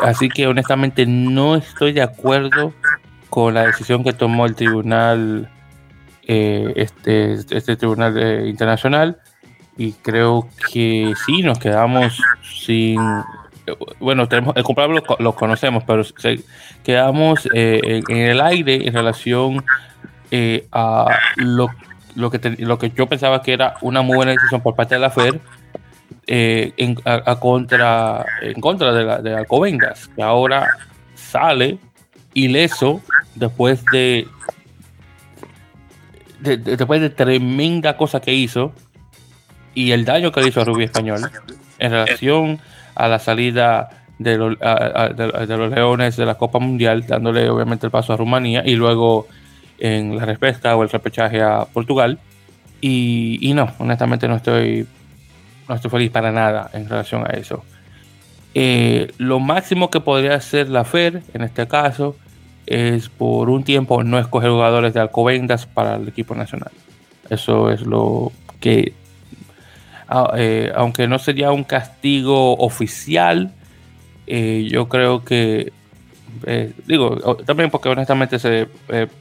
así que honestamente no estoy de acuerdo con la decisión que tomó el tribunal, este, este tribunal internacional y creo que sí, nos quedamos sin. Bueno, tenemos el culpable lo, conocemos, pero quedamos eh, en, el aire en relación eh, a lo, lo, que lo que yo pensaba que era una muy buena decisión por parte de la FED eh, en, a, contra, en contra de, la, de Alcobendas, que ahora sale ileso después de, de, después de tremenda cosa que hizo y el daño que le hizo a Rubí Español en relación a la salida de, los Leones de la Copa Mundial, dándole obviamente el paso a Rumanía y luego en la respuesta o el repechaje a Portugal. Y, no, honestamente no estoy, no estoy feliz para nada en relación a eso. Eh, lo máximo que podría hacer la FER en este caso es por un tiempo no escoger jugadores de Alcobendas para el equipo nacional. Eso es lo que eh, aunque no sería un castigo oficial, eh, yo creo que digo, también porque honestamente se,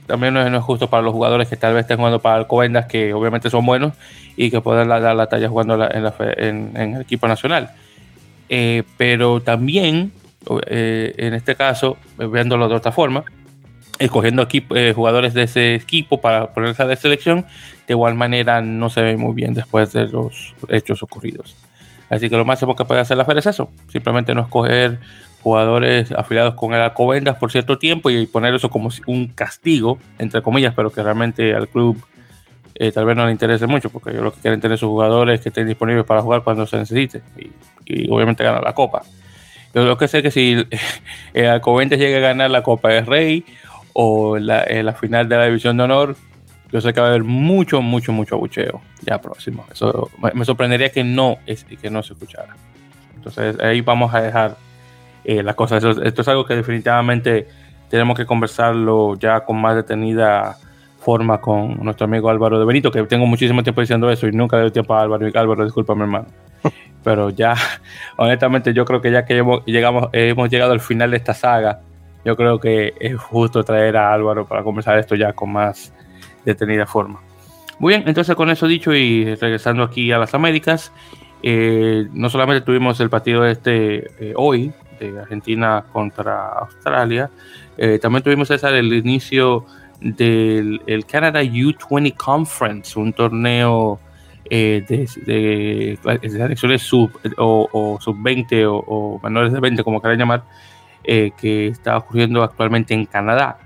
también no es, justo para los jugadores que tal vez estén jugando para Alcobendas, que obviamente son buenos y que pueden dar la talla jugando en, el equipo nacional. pero también, en este caso, viéndolo de otra forma, escogiendo jugadores de ese equipo para ponerse a la selección, de igual manera no se ve muy bien después de los hechos ocurridos. Así que lo máximo que puede hacer la FED es eso, simplemente no escoger jugadores afiliados con el Alcobendas por cierto tiempo y poner eso como un castigo, entre comillas, pero que realmente al club eh, tal vez no le interese mucho, porque ellos lo que quieren tener sus jugadores que estén disponibles para jugar cuando se necesite y, obviamente ganar la copa. Yo lo que sé es que si el Alcobendas llega a ganar la Copa de Rey o la, la final de la División de Honor, yo sé que va a haber mucho, mucho, mucho abucheo ya próximo. Eso me sorprendería que no, que no se escuchara. Entonces ahí vamos a dejar eh, las cosas. Esto, es algo que definitivamente tenemos que conversarlo ya con más detenida forma con nuestro amigo Álvaro de Benito, que tengo muchísimo tiempo diciendo eso y nunca le doy tiempo a Álvaro. Álvaro, disculpa, mi hermano. Pero ya, honestamente, yo creo que ya que hemos, llegamos, hemos llegado al final de esta saga, yo creo que es justo traer a Álvaro para conversar esto ya con más detenida forma. Muy bien, entonces con eso dicho y regresando aquí a las Américas, eh, no solamente tuvimos el partido este eh, hoy de Argentina contra Australia, eh, también tuvimos esa el inicio del el Canada U20 Conference, un torneo de, de, de sub o, sub 20 o, menores de 20, como quieran llamar, que está ocurriendo actualmente en Canadá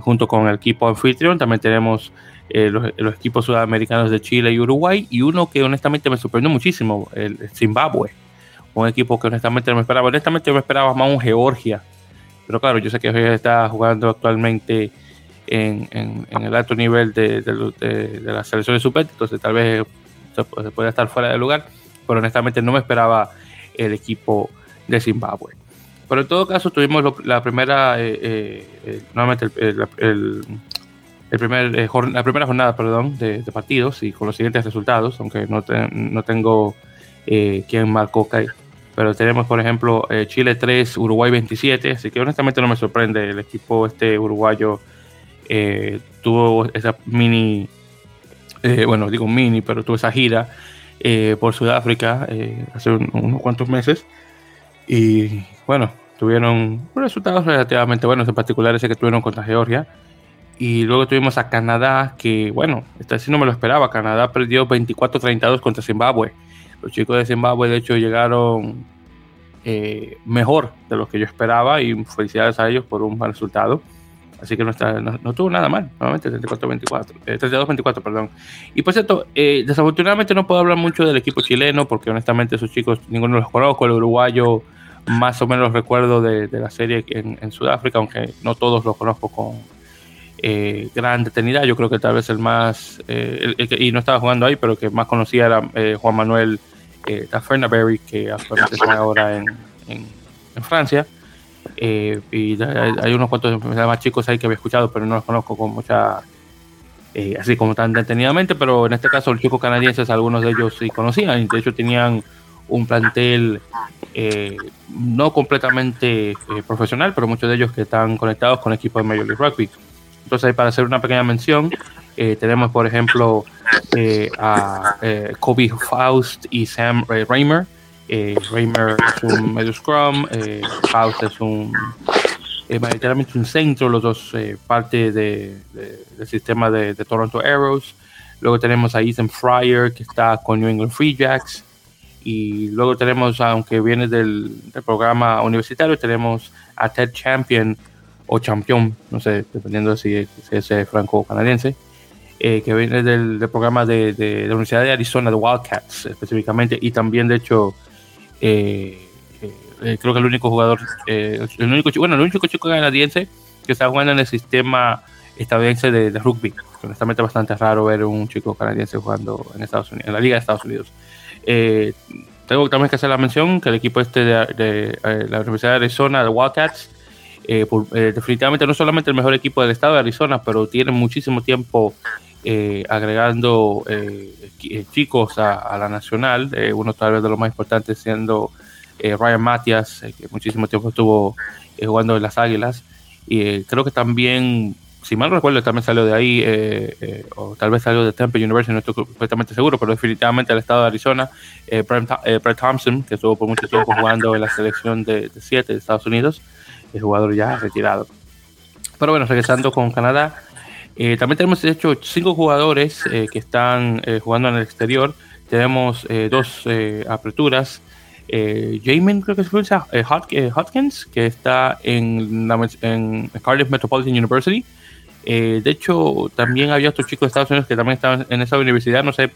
junto con el equipo anfitrión. También tenemos eh, los, equipos sudamericanos de Chile y Uruguay y uno que honestamente me sorprendió muchísimo, el Zimbabue. Un equipo que honestamente no me esperaba. Honestamente me esperaba más un Georgia. Pero claro, yo sé que Georgia está jugando actualmente en, el alto nivel de, de, las selecciones sub entonces tal vez se puede estar fuera de lugar. Pero honestamente no me esperaba el equipo de Zimbabue. Pero en todo caso tuvimos la primera, eh, eh, eh, nuevamente el, primer, la primera jornada perdón, de, partidos y con los siguientes resultados, aunque no, no tengo quién marcó pero tenemos por ejemplo Chile 3, Uruguay 27, así que honestamente no me sorprende, el equipo este uruguayo tuvo esa mini, bueno digo mini, pero tuvo esa gira por Sudáfrica hace unos cuantos meses. Y bueno, tuvieron resultados relativamente buenos, en particular ese que tuvieron contra Georgia. Y luego tuvimos a Canadá, que bueno, esta sí no me lo esperaba. Canadá perdió 24-32 contra Zimbabue. Los chicos de Zimbabue, de hecho, llegaron eh, mejor de lo que yo esperaba y felicidades a ellos por un buen resultado. Así que no, está, no, tuvo nada mal, nuevamente 34-24, 32-24, eh, perdón. Y por cierto, eh, desafortunadamente no puedo hablar mucho del equipo chileno porque honestamente esos chicos ninguno los conozco. El uruguayo más o menos recuerdo de, la serie en, Sudáfrica, aunque no todos los conozco con eh, gran detenida. Yo creo que tal vez el más, eh, y no estaba jugando ahí, pero que más conocía era eh, Juan Manuel eh, Tafernaberry, que actualmente está ahora en, Francia. y hay unos cuantos más chicos ahí que había escuchado, pero no los conozco con mucha así como tan detenidamente, pero en este caso los chicos canadienses, algunos de ellos sí conocían, y de hecho tenían un plantel eh, no completamente eh, profesional, pero muchos de ellos que están conectados con equipos de Major League Rugby. Entonces, para hacer una pequeña mención, eh, tenemos, por ejemplo, a Kobe Faust y Sam Raymer. Raymer es un medio scrum, Faust es un mayoritariamente un centro, los dos parte de, del sistema de, de, Toronto Arrows. Luego tenemos a Ethan Fryer, que está con New England Free Jacks. Y luego tenemos, aunque viene del, programa universitario, tenemos a Ted Champion o Champion, no sé, dependiendo si, es franco-canadiense, eh, que viene del, programa de, de, la Universidad de Arizona, de Wildcats específicamente, y también, de hecho, eh, eh, creo que el único jugador, el único, bueno, el único chico canadiense que está jugando en el sistema estadounidense de, de rugby. Honestamente, bastante raro ver un chico canadiense jugando en Estados Unidos, en la Liga de Estados Unidos. Eh, tengo también que hacer la mención que el equipo este de, eh, la Universidad de Arizona, de Wildcats, eh, definitivamente no solamente el mejor equipo del estado de Arizona, pero tiene muchísimo tiempo agregando chicos a, la nacional, uno tal vez de los más importantes siendo Ryan Matias, que muchísimo tiempo estuvo jugando en las Águilas. Y creo que también si mal recuerdo, también salió de ahí, eh, eh, o tal vez salió de Temple University, no estoy completamente seguro, pero definitivamente el estado de Arizona, eh, Brett, Thompson, que estuvo por mucho tiempo jugando en la selección de 7 de, Estados Unidos, es jugador ya retirado. Pero bueno, regresando con Canadá, también tenemos de hecho cinco jugadores que están jugando en el exterior. Tenemos dos aperturas. Jamin, creo que es Hopkins, que está en, en Cardiff Metropolitan University. Eh, de hecho, también había otros chicos de Estados Unidos que también estaban en esa universidad. No sé,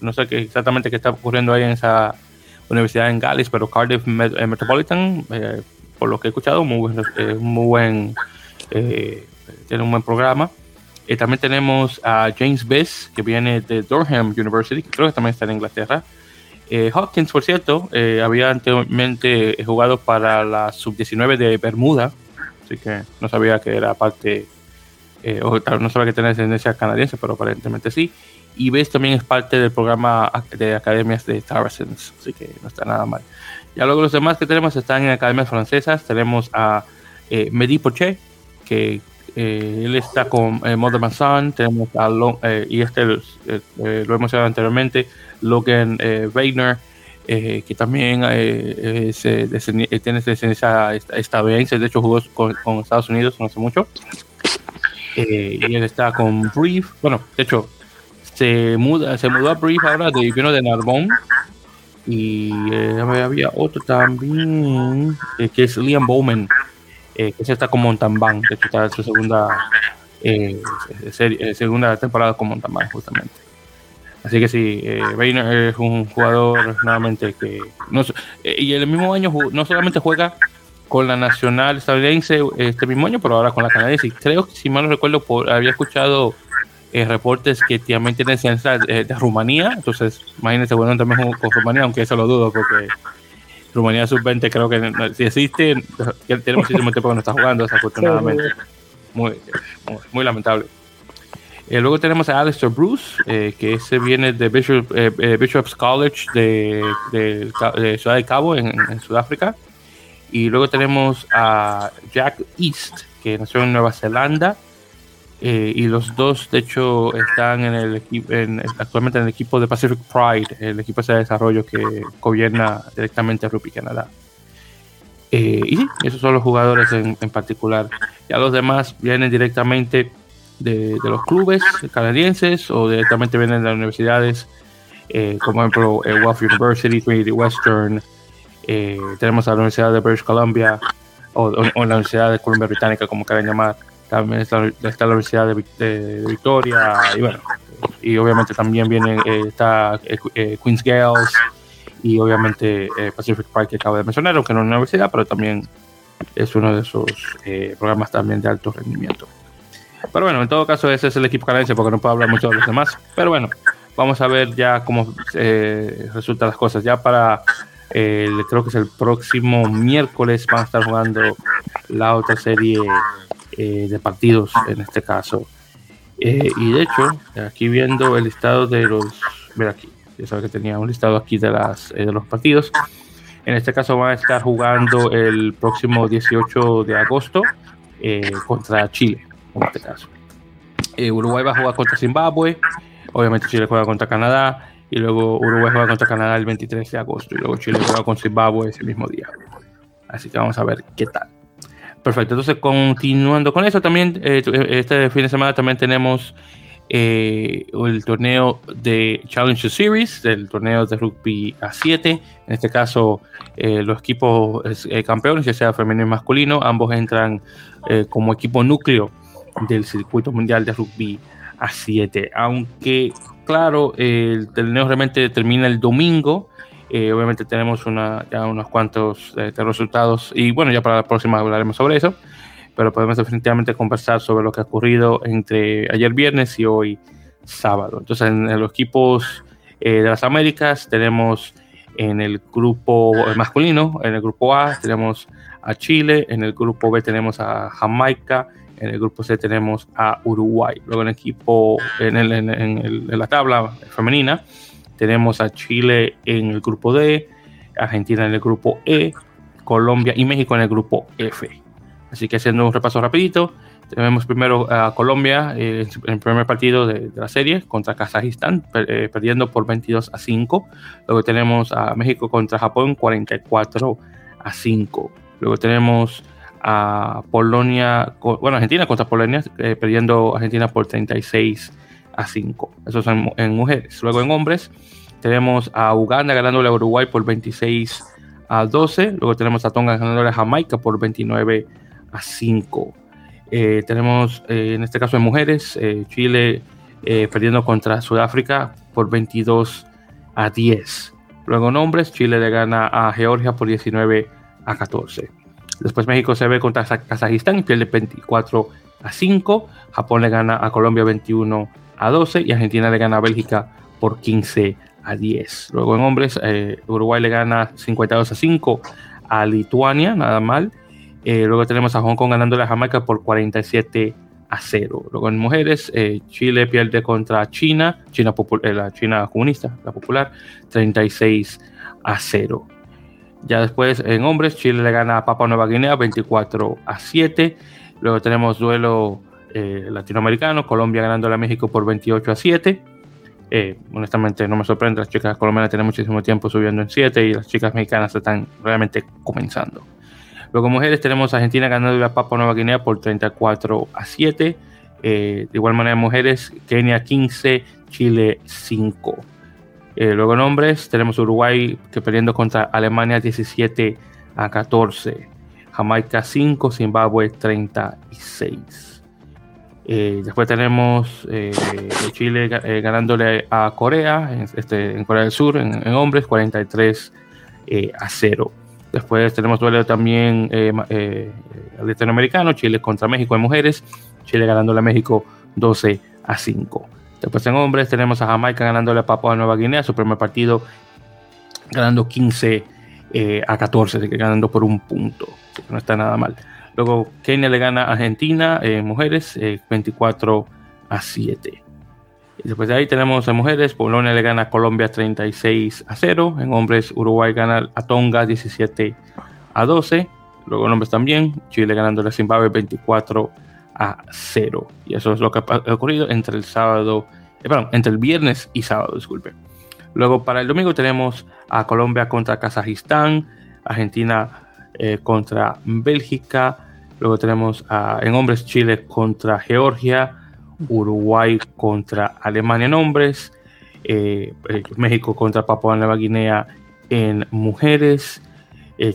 no sé qué exactamente qué está ocurriendo ahí en esa universidad en Gales, pero Cardiff eh, Metropolitan, eh, por lo que he escuchado, muy buen, muy buen tiene un buen programa. también tenemos a James Bess, que viene de Durham University, creo que también está en Inglaterra. Hopkins, por cierto, había anteriormente jugado para la sub-19 de Bermuda, así que no sabía que era parte, eh, o no sabía que tenía descendencia canadiense, pero aparentemente sí. Y ves también es parte del programa de academias de Saracens, así que no está nada mal. Ya luego los demás que tenemos están en academias francesas. Tenemos a eh, Mehdi que eh, él está con eh, Modern Sun. Tenemos a y este lo hemos mencionado anteriormente, Logan Weiner eh, que también eh, eh, tiene descendencia estadounidense, de hecho jugó con, Estados Unidos no hace mucho. y él está con Brief, bueno, de hecho, se muda se mudó a Brief ahora de vino de Narbonne. Y había otro también, que es Liam Bowman, que se está con Montalbán, de hecho está en su segunda, segunda temporada con Montalbán justamente. Así que sí, eh, es un jugador nuevamente que... No, eh, y el mismo año no solamente juega con la nacional estadounidense este mismo año, pero ahora con la canadiense. Y creo que, si mal no recuerdo, había escuchado eh, reportes que también tiene ciencia de, Rumanía. Entonces, imagínense, bueno, también con Rumanía, aunque eso lo dudo, porque Rumanía sub-20 creo que si existe, tiene muchísimo tiempo que no está jugando, desafortunadamente. muy, muy lamentable. Eh, luego tenemos a Alistair Bruce, eh, que ese viene de Bishop, eh, Bishop's College de, Ciudad de Cabo, en, Sudáfrica. Y luego tenemos a Jack East, que nació en Nueva Zelanda. y los dos, de hecho, están en el en, actualmente en el equipo de Pacific Pride, el equipo de desarrollo que gobierna directamente a Rugby Canadá. y sí, esos son los jugadores en, en particular. Ya los demás vienen directamente de, los clubes canadienses o directamente vienen de las universidades, eh, como por ejemplo eh, Wealth University, Trinity Western, eh, tenemos a la Universidad de British Columbia o, la Universidad de Columbia Británica, como quieran llamar, también está, la Universidad de, Victoria y bueno, y obviamente también viene, está Queen's Gales y obviamente Pacific Pride que acabo de mencionar, aunque no es una universidad, pero también es uno de esos programas también de alto rendimiento. Pero bueno, en todo caso ese es el equipo canadiense porque no puedo hablar mucho de los demás. Pero bueno, vamos a ver ya cómo eh, resultan las cosas. Ya para, eh, creo que es el próximo miércoles van a estar jugando la otra serie eh, de partidos en este caso. y de hecho, aquí viendo el listado de los... Mira aquí, ya sabes que tenía un listado aquí de, las, de los partidos. En este caso van a estar jugando el próximo 18 de agosto contra Chile en este caso. Eh, Uruguay va a jugar contra Zimbabue, obviamente Chile juega contra Canadá, y luego Uruguay juega contra Canadá el 23 de agosto, y luego Chile juega con Zimbabue ese mismo día. Así que vamos a ver qué tal. Perfecto, entonces continuando con eso, también eh, este fin de semana también tenemos eh, el torneo de Challenge Series, del torneo de rugby A7. En este caso, los equipos campeones, ya sea femenino y masculino, ambos entran como equipo núcleo del circuito mundial de rugby a 7. Aunque, claro, el torneo realmente termina el domingo. Eh, obviamente tenemos ya unos cuantos eh, resultados y bueno, ya para la próxima hablaremos sobre eso, pero podemos definitivamente conversar sobre lo que ha ocurrido entre ayer viernes y hoy sábado. Entonces, en, los equipos eh, de las Américas tenemos en el grupo masculino, en el grupo A tenemos a Chile, en el grupo B tenemos a Jamaica, en el grupo C tenemos a Uruguay. Luego en el equipo, en, el, en, la tabla femenina, tenemos a Chile en el grupo D, Argentina en el grupo E, Colombia y México en el grupo F. Así que haciendo un repaso rapidito, tenemos primero a Colombia eh, en el primer partido de, la serie contra Kazajistán, eh, perdiendo por 22 a 5. Luego tenemos a México contra Japón 44 a 5. Luego tenemos a Polonia, bueno, Argentina contra Polonia, eh, perdiendo Argentina por 36 a 5. Eso es en, mujeres. Luego en hombres tenemos a Uganda ganándole a Uruguay por 26 a 12. Luego tenemos a Tonga ganándole a Jamaica por 29 a 5. Eh, tenemos eh, en este caso en mujeres, eh, Chile perdiendo contra Sudáfrica por 22 a 10. Luego en hombres, Chile le gana a Georgia por 19 a 14. Después México se ve contra Kazajistán y pierde 24 a 5. Japón le gana a Colombia 21 a 12 y Argentina le gana a Bélgica por 15 a 10. Luego en hombres, Uruguay le gana 52 a 5 a Lituania, nada mal. Eh, luego tenemos a Hong Kong ganando la Jamaica por 47 a 0. Luego en mujeres, eh, Chile pierde contra China, China eh, la China comunista, la popular, 36 a 0. Ya después en hombres, Chile le gana a Papua Nueva Guinea 24 a 7. Luego tenemos duelo latinoamericano, Colombia ganando a México por 28 a 7. honestamente no me sorprende, las chicas colombianas tienen muchísimo tiempo subiendo en 7 y las chicas mexicanas están realmente comenzando. Luego mujeres tenemos a Argentina ganando la Papua Nueva Guinea por 34 a 7. Eh, de igual manera mujeres, Kenia 15, Chile 5. Eh, luego en hombres tenemos Uruguay que perdiendo contra Alemania 17 a 14. Jamaica 5, Zimbabue 36. Eh, después tenemos Chile ganándole a Corea, en, este, en Corea del Sur, en, hombres 43 a 0. Después tenemos duelo también eh, eh, latinoamericano, Chile contra México en mujeres, Chile ganándole a México 12 a 5. Después en hombres tenemos a Jamaica ganándole a Papua Nueva Guinea, su primer partido ganando 15 eh, a 14, ganando por un punto, no está nada mal. Luego Kenia le gana a Argentina en mujeres 24 a 7. Y después de ahí tenemos en mujeres, Polonia le gana a Colombia 36 a 0. En hombres, Uruguay gana a Tonga 17 a 12. Luego en hombres también, Chile ganando a Zimbabue 24 a 0. Y eso es lo que ha ocurrido entre el sábado, eh, perdón, entre el viernes y sábado, disculpe. Luego para el domingo tenemos a Colombia contra Kazajistán, Argentina eh, contra Bélgica. Luego tenemos a, en hombres Chile contra Georgia, Uruguay contra Alemania en hombres, eh, eh, México contra Papua Nueva Guinea en mujeres,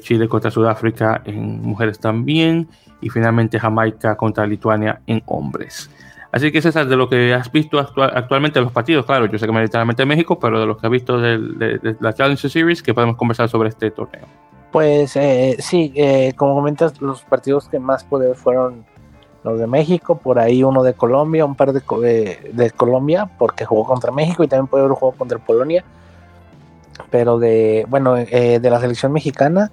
Chile contra Sudáfrica en mujeres también, y finalmente Jamaica contra Lituania en hombres. Así que César, de lo que has visto actualmente en los partidos, claro, yo sé que mayoritariamente México, pero de lo que has visto de, la Challenge Series, que podemos conversar sobre este torneo. Pues sí, como comentas, los partidos que más poder fueron los de México, por ahí uno de Colombia, un par de, de, Colombia, porque jugó contra México y también puede haber jugado contra Polonia. Pero de, bueno, eh, de la selección mexicana,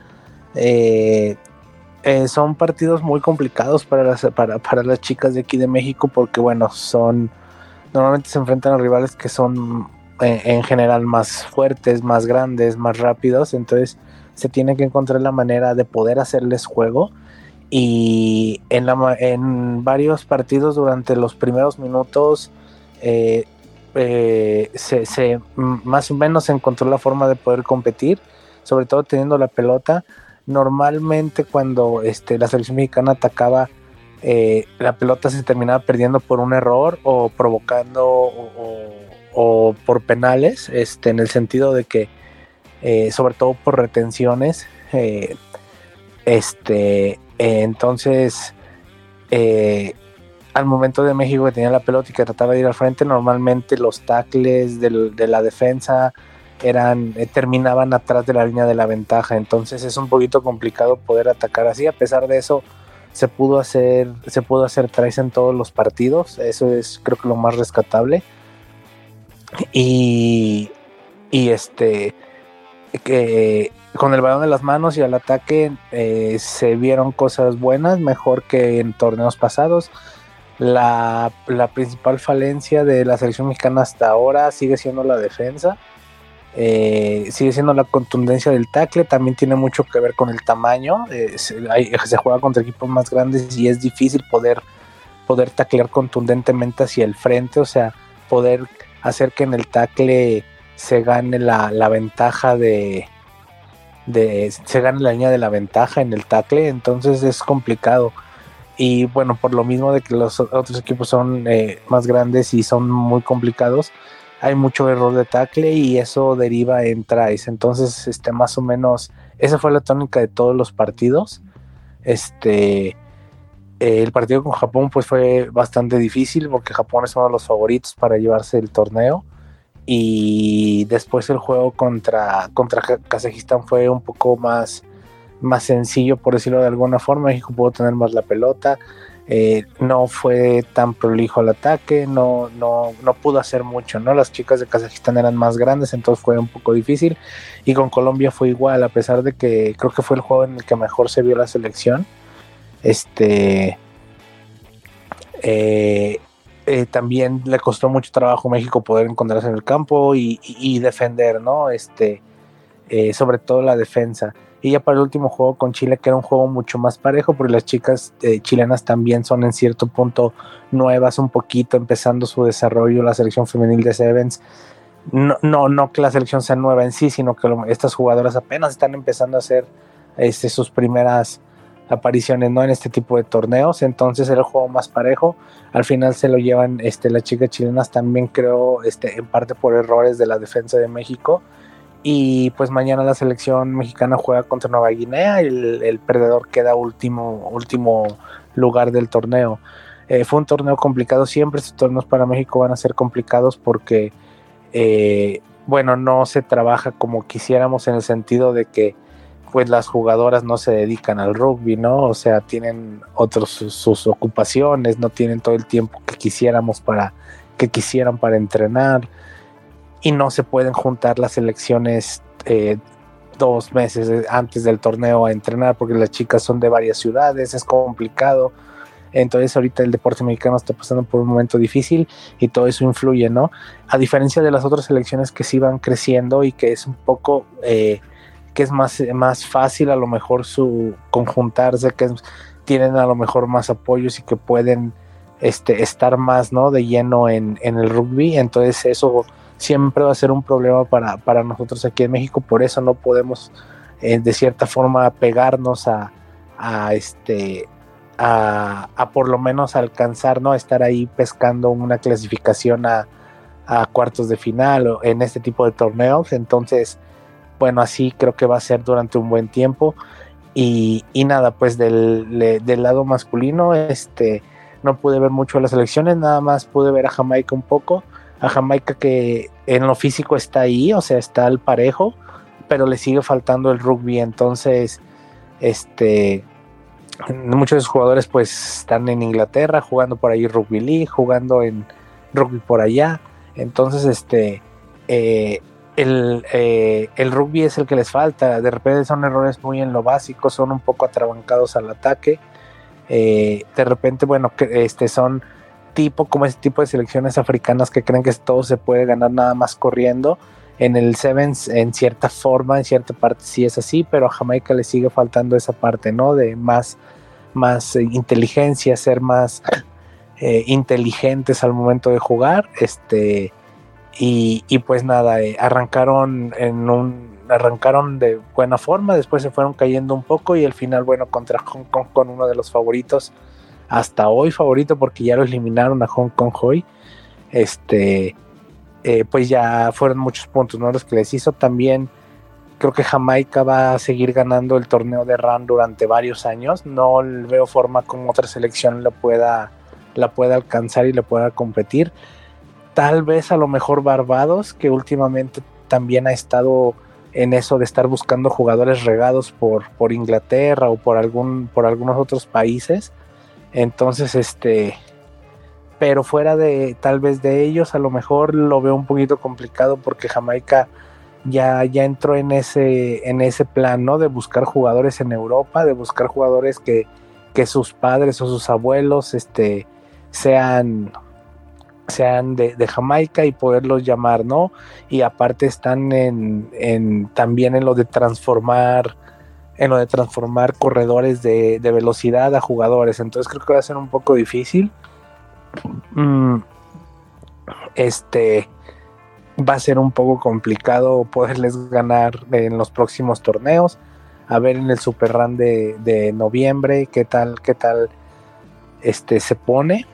eh, eh, son partidos muy complicados para las, para, para las chicas de aquí de México, porque bueno, son, normalmente se enfrentan a rivales que son en general más fuertes, más grandes, más rápidos, entonces se tiene que encontrar la manera de poder hacerles juego y en, la, en varios partidos durante los primeros minutos eh, eh, se, más o menos se encontró la forma de poder competir, sobre todo teniendo la pelota. Normalmente cuando este, la selección mexicana atacaba, eh, la pelota se terminaba perdiendo por un error o provocando o, por penales, este, en el sentido de que, sobre todo por retenciones, este, entonces, eh, al momento de México que tenía la pelota y que trataba de ir al frente, normalmente los tackles de la defensa eran eh, terminaban atrás de la línea de la ventaja. Entonces es un poquito complicado poder atacar así. A pesar de eso, se pudo hacer, se pudo hacer trace en todos los partidos. Eso es creo que lo más rescatable. Y, y este que con el balón en las manos y al ataque eh, se vieron cosas buenas, mejor que en torneos pasados. La, principal falencia de la selección mexicana hasta ahora sigue siendo la defensa. Eh, sigue siendo la contundencia del tackle, también tiene mucho que ver con el tamaño, eh, se, juega contra equipos más grandes y es difícil poder, poder taclear contundentemente hacia el frente, o sea, poder hacer que en el tackle se gane la, ventaja de, de, se gane la línea de la ventaja en el tackle, entonces es complicado. Y bueno, por lo mismo de que los otros equipos son eh, más grandes y son muy complicados, hay mucho error de tackle y eso deriva en tries. Entonces, este, más o menos, esa fue la tónica de todos los partidos. Este, el partido con Japón pues fue bastante difícil porque Japón es uno de los favoritos para llevarse el torneo. Y después el juego contra, contra Kazajistán fue un poco más, más sencillo, por decirlo de alguna forma. México pudo tener más la pelota. Eh, no fue tan prolijo el ataque, no, no, no pudo hacer mucho, ¿no? Las chicas de Kazajistán eran más grandes, entonces fue un poco difícil. Y con Colombia fue igual, a pesar de que creo que fue el juego en el que mejor se vio la selección. Este. Eh, eh, también le costó mucho trabajo a México poder encontrarse en el campo y, defender, ¿no? Este, sobre todo la defensa. Y ya para el último juego con Chile, que era un juego mucho más parejo, porque las chicas eh, chilenas también son en cierto punto nuevas, un poquito empezando su desarrollo, la selección femenil de Sevens. No, no, no que la selección sea nueva en sí, sino que estas jugadoras apenas están empezando a hacer este, sus primeras apariciones ¿no? en este tipo de torneos. Entonces era el juego más parejo. Al final se lo llevan este, las chicas chilenas también creo este, en parte por errores de la defensa de México y pues mañana la selección mexicana juega contra Nueva Guinea y el, perdedor queda último, último lugar del torneo. Eh, fue un torneo complicado, siempre estos torneos para México van a ser complicados porque, eh, bueno, no se trabaja como quisiéramos en el sentido de que pues las jugadoras no se dedican al rugby, ¿no? O sea, tienen otros sus, ocupaciones, no tienen todo el tiempo que quisiéramos para que quisieran para entrenar y no se pueden juntar las selecciones eh, dos meses antes del torneo a entrenar porque las chicas son de varias ciudades, es complicado. Entonces ahorita el deporte mexicano está pasando por un momento difícil y todo eso influye, ¿no? A diferencia de las otras selecciones que sí van creciendo y que es un poco, eh, que es más, más fácil a lo mejor su conjuntarse, que tienen a lo mejor más apoyos y que pueden este, estar más, ¿no? De lleno en, en el rugby. Entonces eso siempre va a ser un problema para, nosotros aquí en México, por eso no podemos eh, de cierta forma pegarnos a, este a, por lo menos alcanzar, ¿no? Estar ahí pescando una clasificación a, cuartos de final o en este tipo de torneos. Entonces, bueno, así creo que va a ser durante un buen tiempo. Y, nada, pues del, del, lado masculino, este, no pude ver mucho las elecciones, nada más pude ver a Jamaica un poco a Jamaica que en lo físico está ahí, o sea, está al parejo, pero le sigue faltando el rugby, entonces, este, muchos de jugadores pues están en Inglaterra jugando por ahí rugby league, jugando en rugby por allá, entonces, este, eh, el, eh, el, rugby es el que les falta, de repente son errores muy en lo básico, son un poco atrabancados al ataque, eh, de repente, bueno, este, son tipo, como ese tipo de selecciones africanas que creen que todo se puede ganar nada más corriendo. En el Sevens, en cierta forma, en cierta parte sí es así, pero a Jamaica le sigue faltando esa parte, ¿no? De más, más eh, inteligencia, ser más eh, inteligentes al momento de jugar. Este, y, y pues nada, eh, arrancaron en un arrancaron de buena forma, después se fueron cayendo un poco y al final, bueno, contra Hong Kong con uno de los favoritos hasta hoy favorito porque ya lo eliminaron a Hong Kong hoy. Este, eh, pues ya fueron muchos puntos, ¿no? Los que les hizo también. Creo que Jamaica va a seguir ganando el torneo de RAN durante varios años. No veo forma como otra selección la pueda, la pueda alcanzar y le pueda competir. Tal vez a lo mejor Barbados, que últimamente también ha estado en eso de estar buscando jugadores regados por, por Inglaterra o por, algún, por algunos otros países entonces, este, pero fuera de tal vez de ellos, a lo mejor lo veo un poquito complicado porque Jamaica ya, ya entró en ese, en ese plan, ¿no? De buscar jugadores en Europa, de buscar jugadores que, que sus padres o sus abuelos este, sean, sean de, Jamaica y poderlos llamar, ¿no? Y aparte están en, también en lo de transformar, en lo de transformar corredores de, velocidad a jugadores. Entonces creo que va a ser un poco difícil. Mm, este va a ser un poco complicado poderles ganar en los próximos torneos. A ver en el Super Run de, de noviembre qué tal, qué tal este se pone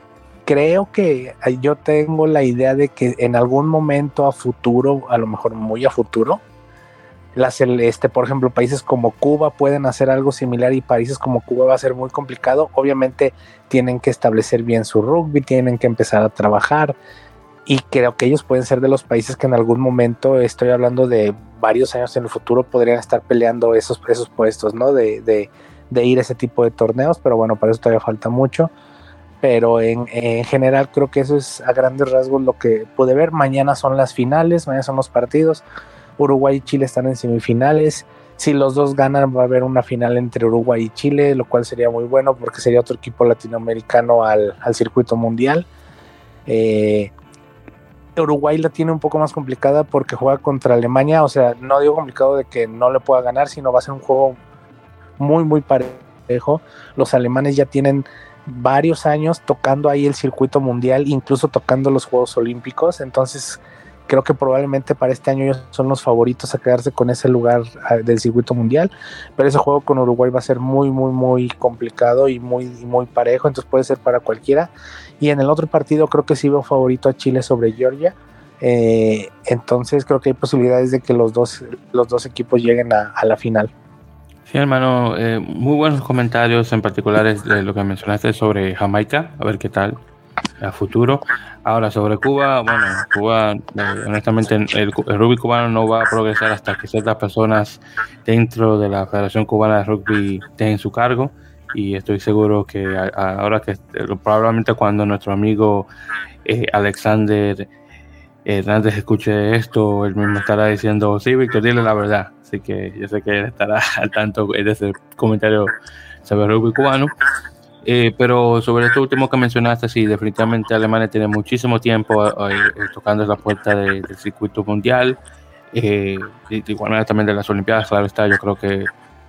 creo que yo tengo la idea de que en algún momento a futuro, a lo mejor muy a futuro, las, este, por ejemplo, países como Cuba pueden hacer algo similar y países como Cuba va a ser muy complicado. Obviamente tienen que establecer bien su rugby, tienen que empezar a trabajar y creo que ellos pueden ser de los países que en algún momento, estoy hablando de varios años en el futuro, podrían estar peleando esos, esos puestos, ¿no? De, de, de ir a ese tipo de torneos, pero bueno, para eso todavía falta mucho pero en, general creo que eso es a grandes rasgos lo que pude ver. Mañana son las finales, mañana son los partidos. Uruguay y Chile están en semifinales. Si los dos ganan, va a haber una final entre Uruguay y Chile, lo cual sería muy bueno porque sería otro equipo latinoamericano al, circuito mundial. Eh, Uruguay la tiene un poco más complicada porque juega contra Alemania. O sea, no digo complicado de que no le pueda ganar, sino va a ser un juego muy, muy parejo. Los alemanes ya tienen varios años tocando ahí el circuito mundial, incluso tocando los Juegos Olímpicos. Entonces, creo que probablemente para este año ellos son los favoritos a quedarse con ese lugar ah, del circuito mundial. Pero ese juego con Uruguay va a ser muy, muy, muy complicado y muy, muy parejo. Entonces puede ser para cualquiera. Y en el otro partido creo que sí veo favorito a Chile sobre Georgia. Eh, entonces creo que hay posibilidades de que los dos, los dos equipos lleguen a la final. Sí, hermano, eh, muy buenos comentarios, en particular es lo que mencionaste sobre Jamaica, a ver qué tal a futuro. Ahora, sobre Cuba, bueno, Cuba, eh, honestamente, el, rugby cubano no va a progresar hasta que ciertas personas dentro de la Federación Cubana de Rugby estén su cargo. Y estoy seguro que ahora que probablemente cuando nuestro amigo eh, Alexander Hernández escuche esto, él mismo estará diciendo, sí, Víctor, dile la verdad Así que yo sé que él estará al tanto de ese comentario sobre el rugby cubano. Eh, pero sobre esto último que mencionaste, sí, definitivamente Alemania tiene muchísimo tiempo eh, eh, tocando la puerta del circuito mundial. Eh, de igual también de las Olimpiadas, claro está, yo creo que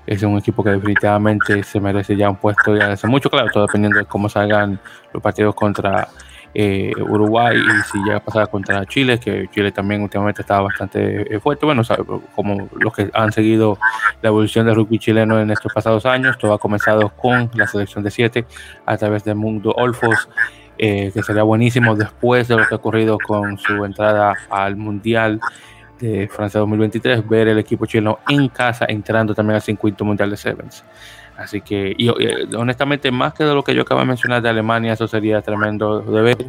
es un equipo que definitivamente se merece ya un puesto ya hace mucho, claro, todo dependiendo de cómo salgan los partidos contra eh, Uruguay y si llega a contra Chile, que Chile también últimamente estaba bastante eh, fuerte. Bueno, como los que han seguido la evolución del rugby chileno en estos pasados años, todo ha comenzado con la selección de siete a través del Mundo Olfos. Eh, que sería buenísimo después de lo que ha ocurrido con su entrada al Mundial de Francia 2023, ver el equipo chileno en casa entrando también al circuito mundial de Sevens. Así que, honestamente, más que de lo que yo acabo de mencionar de Alemania, eso sería tremendo de ver.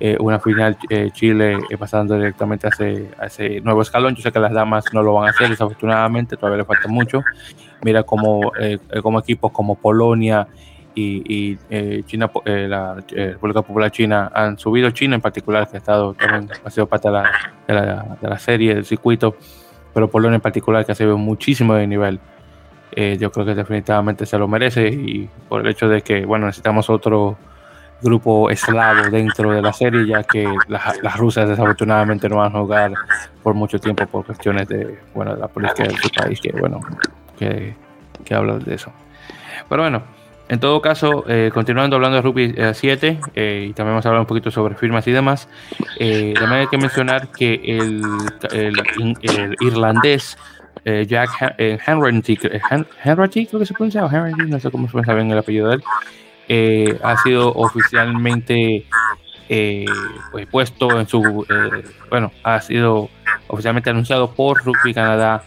Eh, una final eh, Chile eh, pasando directamente a ese, nuevo escalón. Yo sé que las damas no lo van a hacer, desafortunadamente, todavía le falta mucho. Mira como, como equipos como Polonia y, China, la República Popular China han subido, China en particular, que ha, estado, también, ha sido parte de la, de la, de la serie, del circuito, pero Polonia en particular, que ha subido muchísimo de nivel. Eh, yo creo que definitivamente se lo merece y por el hecho de que, bueno, necesitamos otro grupo eslavo dentro de la serie, ya que las, rusas desafortunadamente no van a jugar por mucho tiempo por cuestiones de, bueno, de la política de su país, que, bueno, que, que habla de eso. Pero bueno, en todo caso, eh, continuando hablando de rugby 7, eh, y también vamos a hablar un poquito sobre firmas y demás, también hay que mencionar que el, el irlandés eh, Jack eh, Henry, Henry, creo que se pronuncia, Henry, no sé cómo se pronuncia bien el apellido de él, eh, ha sido oficialmente pues, puesto en su, bueno, ha sido oficialmente anunciado por Rugby Canadá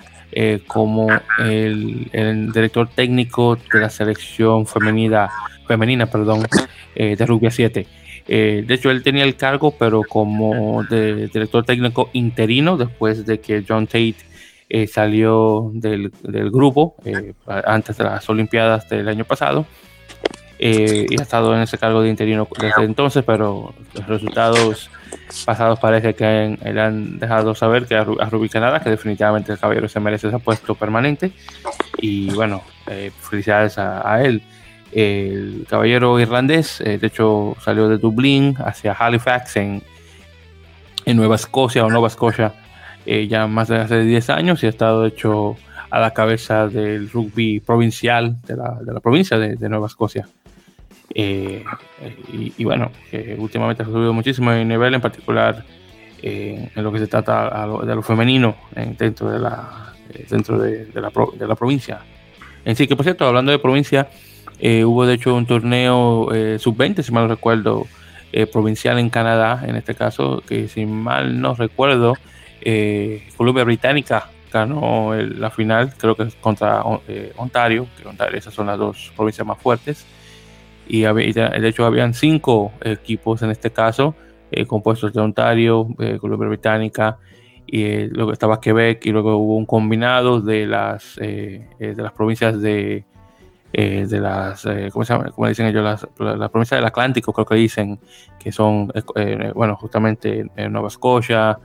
como el, el, director técnico de la selección femenina, femenina perdón, de Rugby 7. de hecho, él tenía el cargo, pero como de director técnico interino, después de que John Tate eh, salió del, del grupo eh, antes de las Olimpiadas del año pasado eh, y ha estado en ese cargo de interino desde entonces, pero los resultados pasados parece que han, le han dejado saber que a, Rubí Canadá, que definitivamente el caballero se merece ese puesto permanente y bueno, felicidades a, a, él. El caballero irlandés, de hecho, salió de Dublín hacia Halifax en en Nueva Escocia o Nueva Escocia ya más de hace 10 años y ha estado hecho a la cabeza del rugby provincial de la, de la provincia de, de, Nueva Escocia. y, y, bueno, últimamente ha subido muchísimo en nivel, en particular en lo que se trata de lo femenino dentro de la, dentro de, la, de la provincia. En sí, que por cierto, hablando de provincia, eh, hubo de hecho un torneo eh, sub-20, si mal no recuerdo, eh, provincial en Canadá, en este caso, que si mal no recuerdo, Columbia Británica ganó la final, creo que contra Ontario, que Ontario, esas son las dos provincias más fuertes. Y, de hecho habían cinco equipos en este caso, compuestos de Ontario, Columbia Británica, y luego estaba Quebec y luego hubo un combinado de las, de las provincias de eh, de las, eh, ¿cómo se llama? Como dicen ellos, las, la, provincia del Atlántico, creo que dicen, que son, eh, bueno, justamente Nueva Escocia,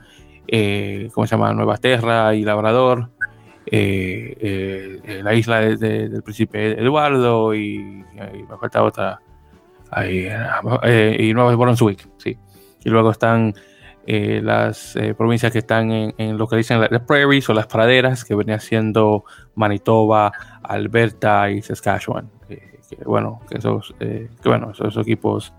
¿cómo se llama? Nueva Terra y Labrador, la isla del príncipe Eduardo y, me falta otra, y Nueva Brunswick, sí. Y luego están las provincias que están en, lo que dicen las prairies o las praderas, que venía siendo Manitoba, Alberta y Saskatchewan. Que, bueno, que esos, eh, que bueno, esos, equipos,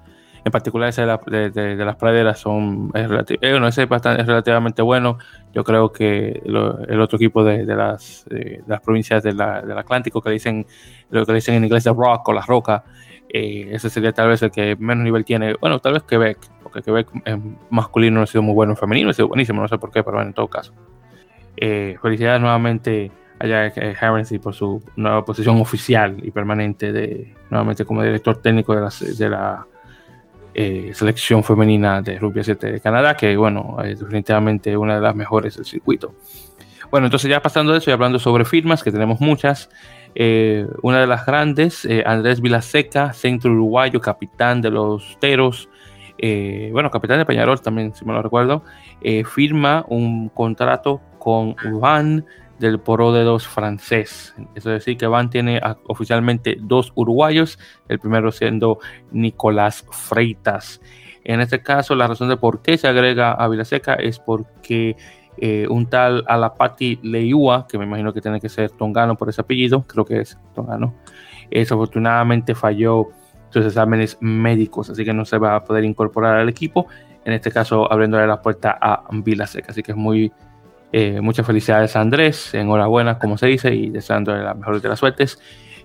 en particular ese de, las praderas, son es, eh, es relativamente bueno. Yo creo que el otro equipo de, las, las provincias del Atlántico, que dicen lo que dicen en inglés de rock o la roca, eh, ese sería tal vez el que menos nivel tiene. Bueno, tal vez Quebec, porque Quebec en masculino no ha sido muy bueno, en femenino ha sido buenísimo, no sé por qué, pero bueno, en todo caso. felicidades nuevamente allá Harrison por su nueva posición oficial y permanente de nuevamente como director técnico de la, de la eh, selección femenina de rugby 7 de Canadá, que bueno, es definitivamente una de las mejores del circuito. Bueno, entonces ya pasando de eso y hablando sobre firmas, que tenemos muchas, eh, una de las grandes, eh, Andrés Vilaseca, centro uruguayo, capitán de los Teros, bueno, capitán de Peñarol también, si me lo recuerdo, firma un contrato con Van del Poro de dos francés. Es decir, que Van tiene oficialmente dos uruguayos, el primero siendo Nicolás Freitas. En este caso, la razón de por qué se agrega a Vilaseca es porque eh, un tal Alapati Leiua, que me imagino que tiene que ser tongano por ese apellido, creo que es tongano, desafortunadamente falló sus exámenes médicos, así que no se va a poder incorporar al equipo. En este caso, abriéndole la puerta a Vilaseca, así que es muy eh, muchas felicidades a Andrés, enhorabuena, como se dice, y deseándole la mejor de las suertes.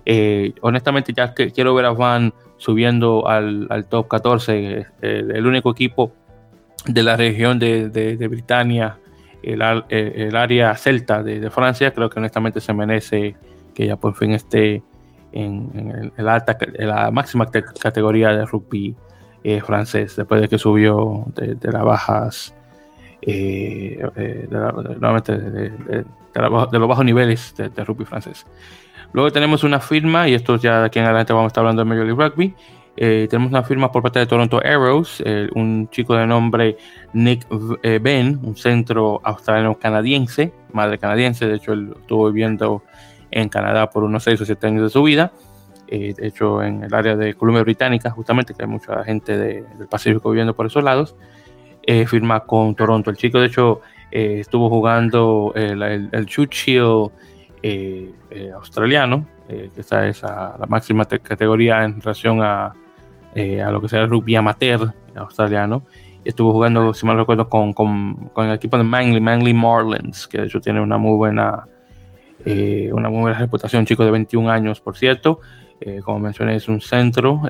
Eh, honestamente, ya que quiero ver a Van subiendo al, top 14, eh, el, único equipo de la región de, de, Britania, el, el, área celta de, Francia, creo que honestamente se merece que ya por fin esté en, en, alta, en la máxima categoría de rugby francés, después de que subió de, las bajas eh, eh, de, nuevamente de, los bajos niveles de, rugby francés. Luego tenemos una firma, y esto ya de aquí en adelante vamos a estar hablando de Major League Rugby. Eh, tenemos una firma por parte de Toronto Arrows, un chico de nombre Nick Ben, un centro australiano canadiense, madre canadiense, de hecho él estuvo viviendo en Canadá por unos 6 o 7 años de su vida, de hecho en el área de Columbia Británica, justamente, que hay mucha gente del Pacífico viviendo por esos lados. Eh, firma con Toronto. El chico, de hecho, eh, estuvo jugando el, el, eh, australiano, que esta es la máxima categoría en relación a, a, lo que sea el rugby amateur australiano. Estuvo jugando, si mal recuerdo, con, con, con, el equipo de Manly, Manly Marlins, que de hecho tiene una muy buena, una muy buena reputación. Chico de 21 años, por cierto. como mencioné, es un centro,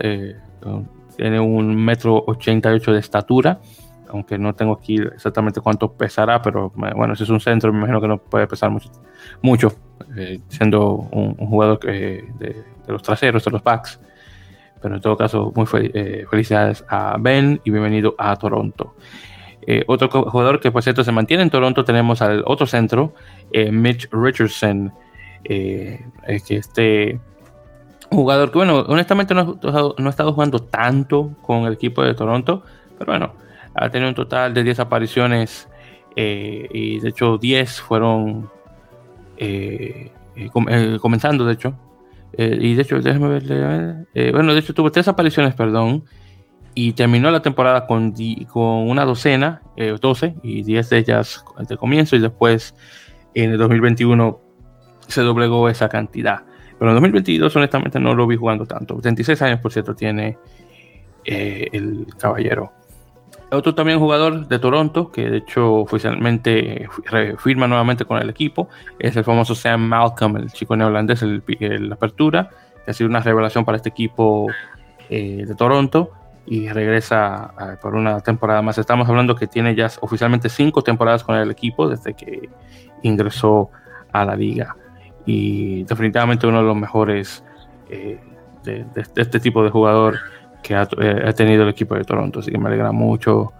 tiene un metro 88 de estatura aunque no tengo aquí exactamente cuánto pesará, pero bueno, ese es un centro, me imagino que no puede pesar mucho, mucho eh, siendo un, jugador de, los traseros, de los backs. Pero en todo caso, muy eh, felicidades a Ben y bienvenido a Toronto. Eh, otro jugador que por cierto se mantiene en Toronto, tenemos al otro centro, Mitch Richardson, que este jugador que, bueno, honestamente no, no ha estado jugando tanto con el equipo de Toronto, pero bueno, ha tenido un total de 10 apariciones eh, y de hecho 10 fueron eh, eh, comenzando, de hecho. y de hecho, déjame ver. bueno, de hecho tuvo tres apariciones, perdón, y terminó la temporada con, con una docena 12 y 10 de ellas de comienzo y después en el 2021 se doblegó esa cantidad. Pero en 2022 honestamente no lo vi jugando tanto. 26 años por cierto tiene el caballero. Otro también jugador de Toronto, que de hecho oficialmente firma nuevamente con el equipo, es el famoso Sam Malcolm, el chico neerlandés, el, la apertura, que ha sido una revelación para este equipo eh, de Toronto y regresa eh, por una temporada más. Estamos hablando que tiene ya oficialmente cinco temporadas con el equipo desde que ingresó a la liga y definitivamente uno de los mejores eh, de, de, este tipo de jugador que ha, tenido el equipo de Toronto, así que me alegra mucho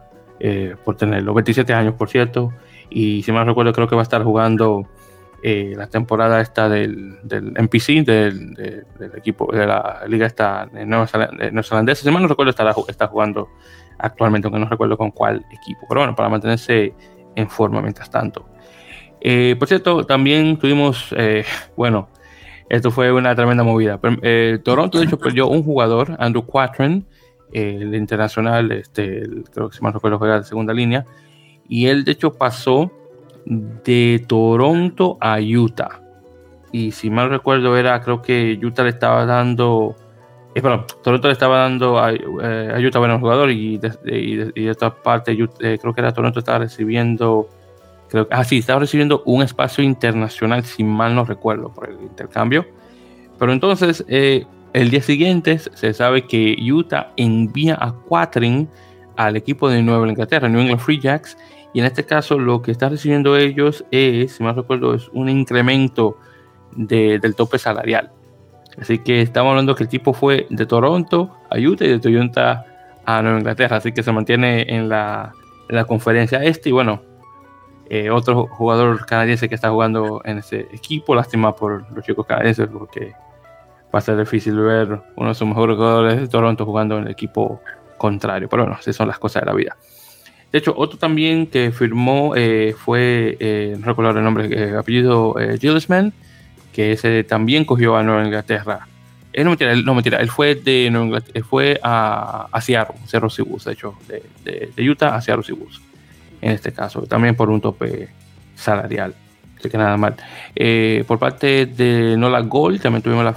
por tenerlo. 27 años, por cierto, y si mal recuerdo creo que va a estar jugando eh, la temporada esta del, del NPC, del, del, equipo de la liga esta neozelandesa. Si mal no recuerdo, está, está jugando actualmente, aunque no recuerdo con cuál equipo. Pero bueno, para mantenerse en forma mientras tanto. Eh, por cierto, también tuvimos, eh, bueno, esto fue una tremenda movida. Toronto, de hecho, perdió un jugador, Andrew Quatren, el internacional, este, creo que si mal recuerdo, juega de segunda línea. Y él, de hecho, pasó de Toronto a Utah. Y si mal recuerdo, era, creo que Utah le estaba dando. Eh, perdón, Toronto le estaba dando a, eh, Utah buenos jugador y de, y, esta parte, eh, creo que era Toronto estaba recibiendo. Creo, ah, sí, estaba recibiendo un espacio internacional, si mal no recuerdo, por el intercambio. Pero entonces, eh, el día siguiente se sabe que Utah envía a Quatrin al equipo de Nueva Inglaterra, New England Free Jacks, y en este caso lo que están recibiendo ellos es, si más recuerdo, es un incremento del tope salarial. Así que estamos hablando que el tipo fue de Toronto a Utah y de Toronto a Nueva Inglaterra. Así que se mantiene en la, conferencia este. Y bueno, eh, otro jugador canadiense que está jugando en ese equipo. Lástima por los chicos canadienses porque va a ser difícil ver uno de sus mejores jugadores de Toronto jugando en el equipo contrario. Pero bueno, así son las cosas de la vida. De hecho, otro también que firmó eh, fue, eh, no recuerdo el nombre, eh, apellido eh, Gillesman, que ese también cogió a Nueva Inglaterra. Eh, no, mentira, él, no, mentira, él fue de Nueva Inglaterra, fue a, a Seattle, Cerro Cibus, de hecho, de, de, Utah a Seattle Cibus, en este caso, también por un tope salarial. Así que nada mal. por parte de Nola Gold, también tuvimos la,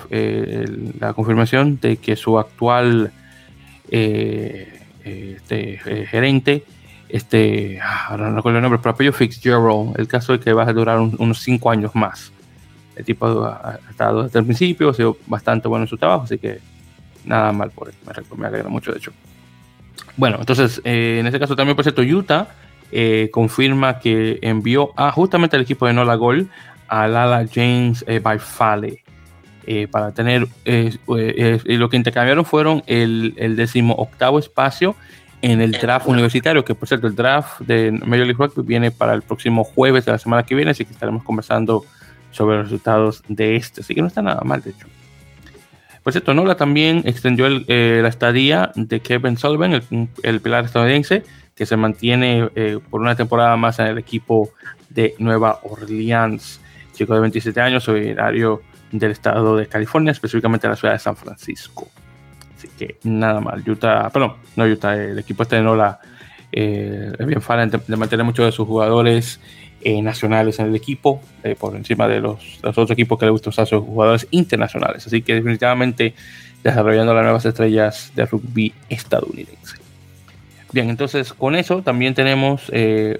la confirmación de que su actual este, gerente este, ah, ahora no recuerdo el nombre, pero apellido Fitzgerald, el caso es que va a durar unos 5 años más. El tipo ha, estado desde el principio, ha sido bastante bueno en su trabajo, así que nada mal por él, me, me mucho de hecho. Bueno, entonces, eh, en este caso también, por cierto, Utah eh, confirma que envió a justamente al equipo de Nola Gol a Lala James eh, eh, para tener, lo que intercambiaron fueron el, el décimo octavo espacio en el draft universitario, que por cierto, el draft de Major League Rugby viene para el próximo jueves de la semana que viene, así que estaremos conversando sobre los resultados de este. Así que no está nada mal, de hecho. Por cierto, Nola también extendió eh, la estadía de Kevin Sullivan, el, pilar estadounidense, que se mantiene eh, por una temporada más en el equipo de Nueva Orleans. Chico de 27 años, originario del estado de California, específicamente de la ciudad de San Francisco que nada mal. Utah, perdón, no Utah, el equipo este de Nola eh, es bien fan de, mantener muchos de sus jugadores eh, nacionales en el equipo, eh, por encima de los, otros equipos que le gusta usar sus jugadores internacionales. Así que definitivamente desarrollando las nuevas estrellas de rugby estadounidense. Bien, entonces con eso también tenemos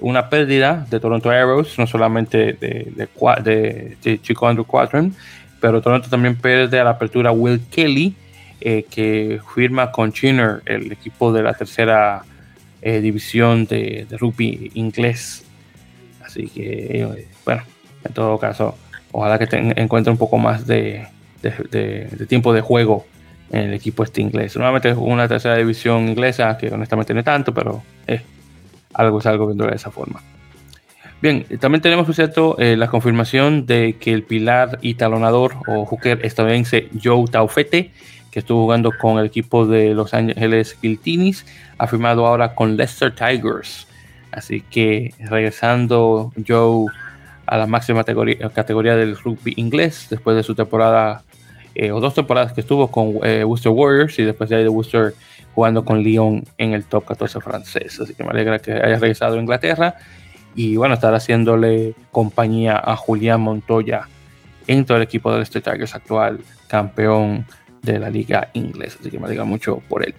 una pérdida de Toronto Arrows, no solamente de, de, de Chico Andrew Quatron, pero Toronto también pierde a la apertura Will Kelly, eh, que firma con Chinner, el equipo de la tercera eh, división de, rugby inglés. Así que, eh, bueno, en todo caso, ojalá que encuentre un poco más de, tiempo de juego en el equipo este inglés. Nuevamente es una tercera división inglesa que honestamente no es tanto, pero algo es algo viendo de esa forma. Bien, también tenemos, por cierto, la confirmación de que el pilar y talonador o hooker estadounidense Joe Taufete que estuvo jugando con el equipo de Los Ángeles Guiltinis, ha firmado ahora con Leicester Tigers. Así que regresando Joe a la máxima categoría, que eh, eh, que categoría del rugby inglés después de su temporada, eh, o dos temporadas que estuvo con Worcester Warriors y después de ahí de Worcester jugando con Lyon en el top 14 francés. Así que me alegra que haya regresado a Inglaterra y bueno, estar haciéndole compañía a Julián Montoya en todo el equipo del Street Tigers actual, campeón de la liga inglesa. Así que me alegra mucho por él.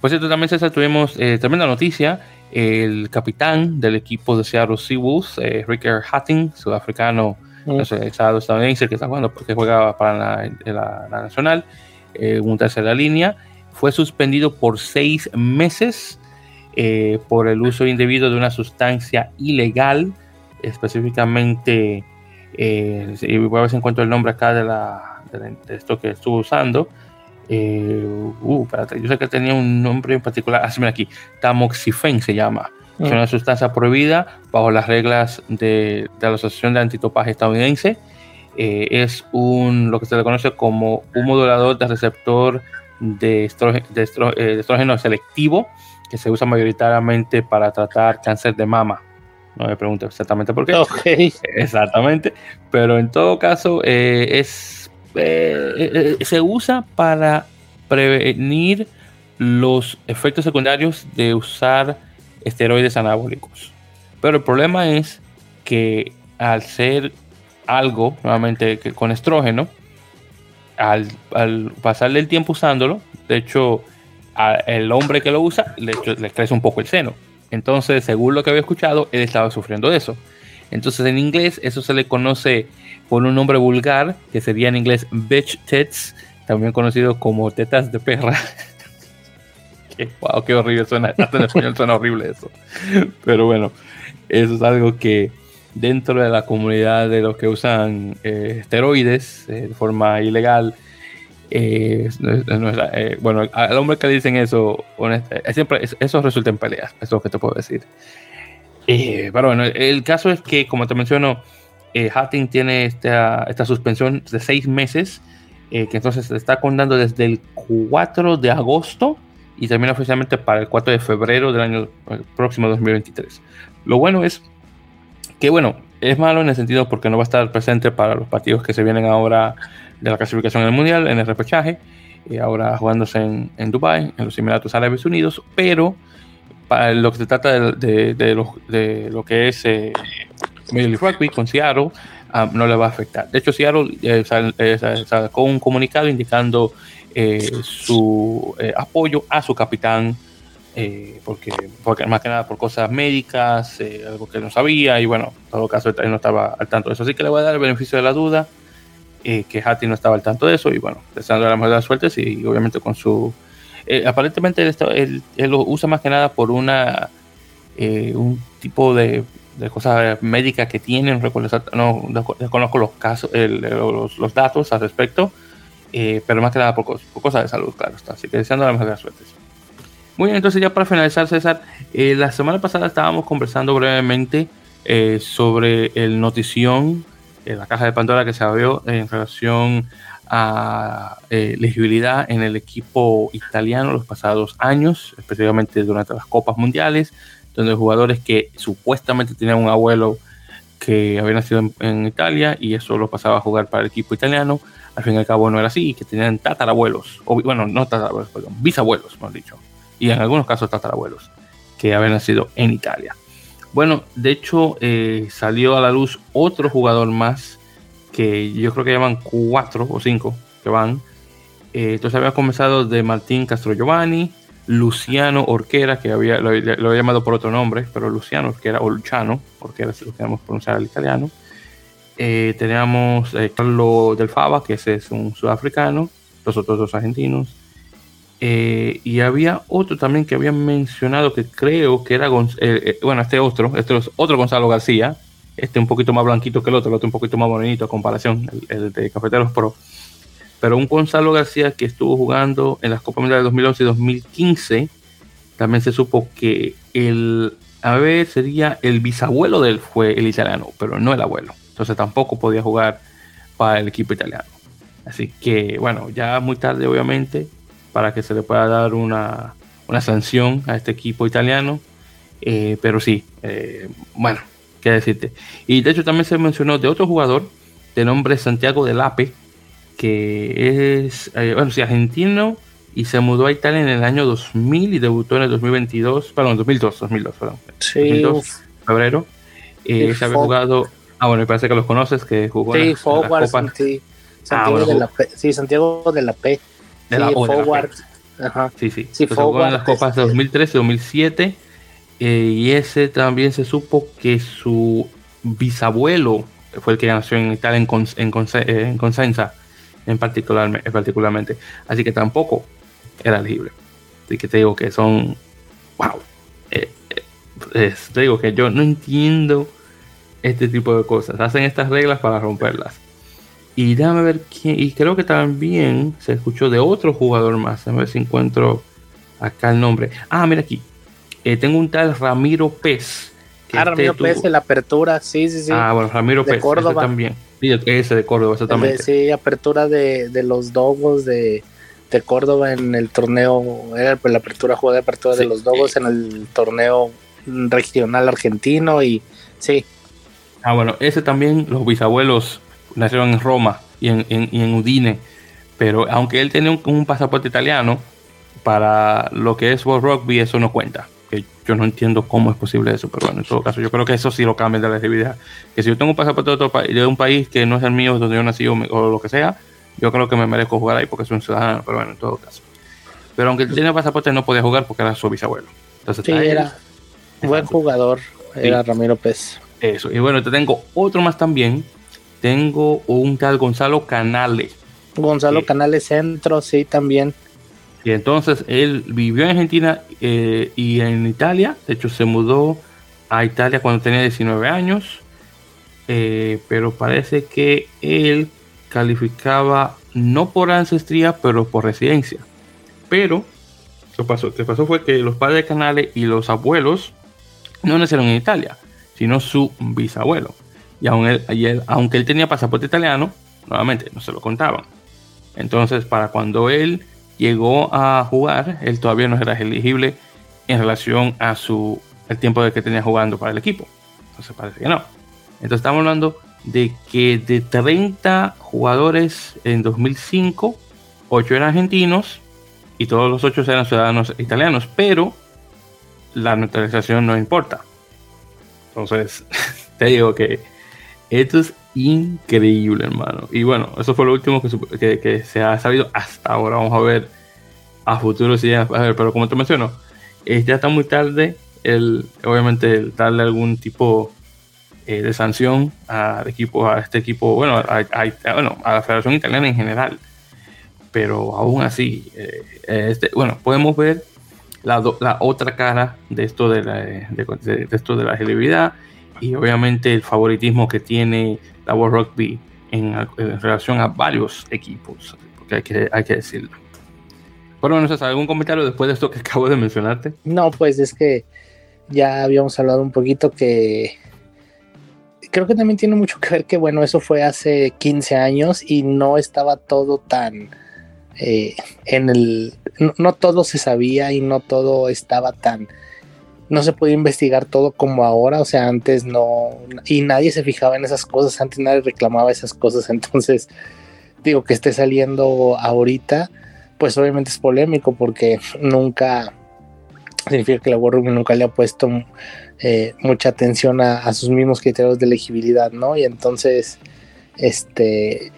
Por cierto, también César, tuvimos eh, tremenda noticia. El capitán del equipo de Seattle Seawolves, eh, Ricker Hatting, sudafricano, mm. estadounidense, que está jugando porque juega para la, nacional, eh, un tercera línea, fue suspendido por seis meses eh, por el uso indebido de una sustancia ilegal, específicamente, eh, voy a ver si encuentro el nombre acá de, la, de, esto que estuvo usando. Eh, uh, yo sé que tenía un nombre en particular, así ah, aquí, tamoxifen se llama, es mm. una sustancia prohibida bajo las reglas de, de la Asociación de Antitopaje Estadounidense. Eh, es un, lo que se le conoce como un modulador de receptor de estrógeno, de estrógeno selectivo que se usa mayoritariamente para tratar cáncer de mama. No me pregunto exactamente por qué. Exactamente. Pero en todo caso, eh, es, eh, eh, se usa para prevenir los efectos secundarios de usar esteroides anabólicos. Pero el problema es que al ser algo, nuevamente, que con estrógeno, al, pasarle el tiempo usándolo, de hecho, el hombre que lo usa le, crece un poco el seno. Entonces, según lo que había escuchado, él estaba sufriendo de eso. Entonces, en inglés, eso se le conoce por un nombre vulgar, que sería en inglés bitch tits, también conocido como tetas de perra. wow, qué horrible suena. Hasta en español suena horrible eso. Pero bueno, eso es algo que dentro de la comunidad de los que usan eh, esteroides eh, de forma ilegal, eh, eh, bueno, al hombre que le dicen eso, eh, siempre eso resulta en peleas, es lo que te puedo decir. pero bueno, el caso es que, como te menciono, Hatting tiene esta, esta suspensión de seis meses, que entonces se está contando desde el 4 de agosto y termina oficialmente para el 4 de febrero del año próximo 2023. Lo bueno es que, bueno, es malo en el sentido porque no va a estar presente para los partidos que se vienen ahora de la clasificación del Mundial en el repechaje, y ahora jugándose en, en Dubai, en los Emiratos Árabes Unidos, pero para lo que se trata de, de, lo, de lo, que es eh, Major Rugby con Seattle, ah, no le va a afectar. De hecho, Seattle eh, eh, sacó un comunicado indicando su apoyo a su capitán, porque, porque, más que nada por cosas médicas, algo que no sabía, y bueno, en todo caso él no estaba al tanto de eso. Así que le voy a dar el beneficio de la duda eh, que Hattie no estaba al tanto de eso y bueno, deseando la mejor de las suertes y obviamente con su... Eh, aparentemente él, él, lo usa más que nada por una eh, un tipo de, de, cosas médicas que tienen, no desconozco los casos, los, los, datos al respecto, pero más que nada por, cosas de salud, claro está. Así que deseando la mejor de las suertes. Muy bien, entonces ya para finalizar, César, la semana pasada estábamos conversando brevemente sobre el notición la caja de Pandora que se abrió en relación a eh, elegibilidad en el equipo italiano los pasados años, especialmente durante las Copas Mundiales, donde jugadores que supuestamente tenían un abuelo que había nacido en, Italia y eso lo pasaba a jugar para el equipo italiano, al fin y al cabo no era así, que tenían tatarabuelos, o bueno, no tatarabuelos, perdón, bisabuelos, hemos dicho, y en algunos casos tatarabuelos, que habían nacido en Italia. Bueno, de hecho eh, salió a la luz otro jugador más que yo creo que llaman cuatro o cinco que van. Eh, entonces había comenzado de Martín Castro Giovanni, Luciano Orquera, que había, lo, había llamado por otro nombre, pero Luciano Orquera, o Luciano Orquera, si lo queremos pronunciar al italiano. Eh, teníamos Carlos Del Fava, que ese es un sudafricano, los otros dos argentinos. Eh, y había otro también que habían mencionado que creo que era, eh, eh, bueno, este otro, este es otro Gonzalo García, este un poquito más blanquito que el otro, el otro un poquito más bonito a comparación, el, de Cafeteros Pro. Pero un Gonzalo García que estuvo jugando en las Copas Mundiales de 2011 y 2015, también se supo que el, a ver, sería el bisabuelo de él fue el italiano, pero no el abuelo. Entonces tampoco podía jugar para el equipo italiano. Así que, bueno, ya muy tarde, obviamente, para que se le pueda dar una, sanción a este equipo italiano. Eh, pero sí, eh, bueno, qué decirte. Y de hecho también se mencionó de otro jugador de nombre Santiago del Ape, que es, eh, bueno, sí, argentino y se mudó a Italia en el año 2000 y debutó en el 2022, perdón, 2002, 2002, perdón. Sí, febrero. Eh, se había jugado, ah, bueno, me parece que los conoces, que jugó sí, en Forward, sí. Santiago, de la P, sí, Santiago de la P. De la, Forward. Ajá. Sí, sí. sí jugó en las copas de 2013 y 2007. y ese también se supo que su bisabuelo fue el que nació en Italia en, en, eh, en Consenza, en particular, particularmente. Así que tampoco era elegible. Así que te digo que son. ¡Wow! Eh, eh, te digo que yo no entiendo este tipo de cosas. Hacen estas reglas para romperlas. Y déjame ver quién. Y creo que también se escuchó de otro jugador más. A ver si encuentro acá el nombre. Ah, mira aquí. Eh, tengo un tal Ramiro Pez. Ah, Ramiro Pez de la apertura. Sí, sí, sí. Ah, bueno, Ramiro de Pez. Córdoba. también. Sí, ese de Córdoba, exactamente. sí, apertura de, de los Dogos de de Córdoba en el torneo, era la apertura, jugó de apertura de los Dogos en el torneo regional argentino y sí. Ah, bueno, ese también, los bisabuelos nacieron en Roma y en, en, Udine, pero aunque él tenía un, pasaporte italiano, para lo que es World Rugby eso no cuenta. Que yo no entiendo cómo es posible eso, pero bueno, en todo caso, yo creo que eso sí lo cambia de la actividad. Que si yo tengo un pasaporte de, otro de un país que no es el mío, donde yo nací o, o lo que sea, yo creo que me merezco jugar ahí porque soy un ciudadano, pero bueno, en todo caso. Pero aunque él tenía pasaporte, no podía jugar porque era su bisabuelo. Entonces, sí, era buen jugador, era Ramiro Pez. Eso, y bueno, te tengo otro más también. Tengo un tal Gonzalo Canales. Gonzalo Canales Centro, sí, también. Y entonces él vivió en Argentina eh, y en Italia. De hecho, se mudó a Italia cuando tenía 19 años. Eh, pero parece que él calificaba no por ancestría, pero por residencia. Pero lo pasó, que pasó fue que los padres de Canales y los abuelos no nacieron en Italia, sino su bisabuelo. Y, aunque él tenía pasaporte italiano, nuevamente no se lo contaban. Entonces, para cuando él llegó a jugar, él todavía no era elegible en relación a su el tiempo de que tenía jugando para el equipo. Entonces parece que no. Entonces estamos hablando de que de 30 jugadores en 2005, 8 eran argentinos y todos los 8 eran ciudadanos italianos, pero la neutralización no importa. Entonces, te digo que esto es increíble, hermano. Y bueno, eso fue lo último que, se ha sabido hasta ahora. Vamos a ver a futuro si ya, a ver, pero como te menciono, ya está muy tarde el, obviamente, darle algún tipo eh, de sanción al equipo, a este equipo, bueno a, bueno, a la Federación Italiana en general. Pero aún así, eh, este, bueno, podemos ver la, otra cara de esto de, la, de, esto de la agilidad y obviamente el favoritismo que tiene la World Rugby en, relación a varios equipos, porque hay que, hay que decirlo. Bueno, no sé, ¿algún comentario después de esto que acabo de mencionarte? No, pues es que ya habíamos hablado un poquito que creo que también tiene mucho que ver que, bueno, eso fue hace 15 años y no estaba todo tan eh, en el. No, todo se sabía y no todo estaba tan. No se podía investigar todo como ahora, o sea, antes no. Y nadie se fijaba en esas cosas, antes nadie reclamaba esas cosas, entonces, digo que esté saliendo ahorita, pues obviamente es polémico porque nunca significa que la World nunca le ha puesto eh, mucha atención a, sus mismos criterios de elegibilidad, ¿no? Y entonces, este,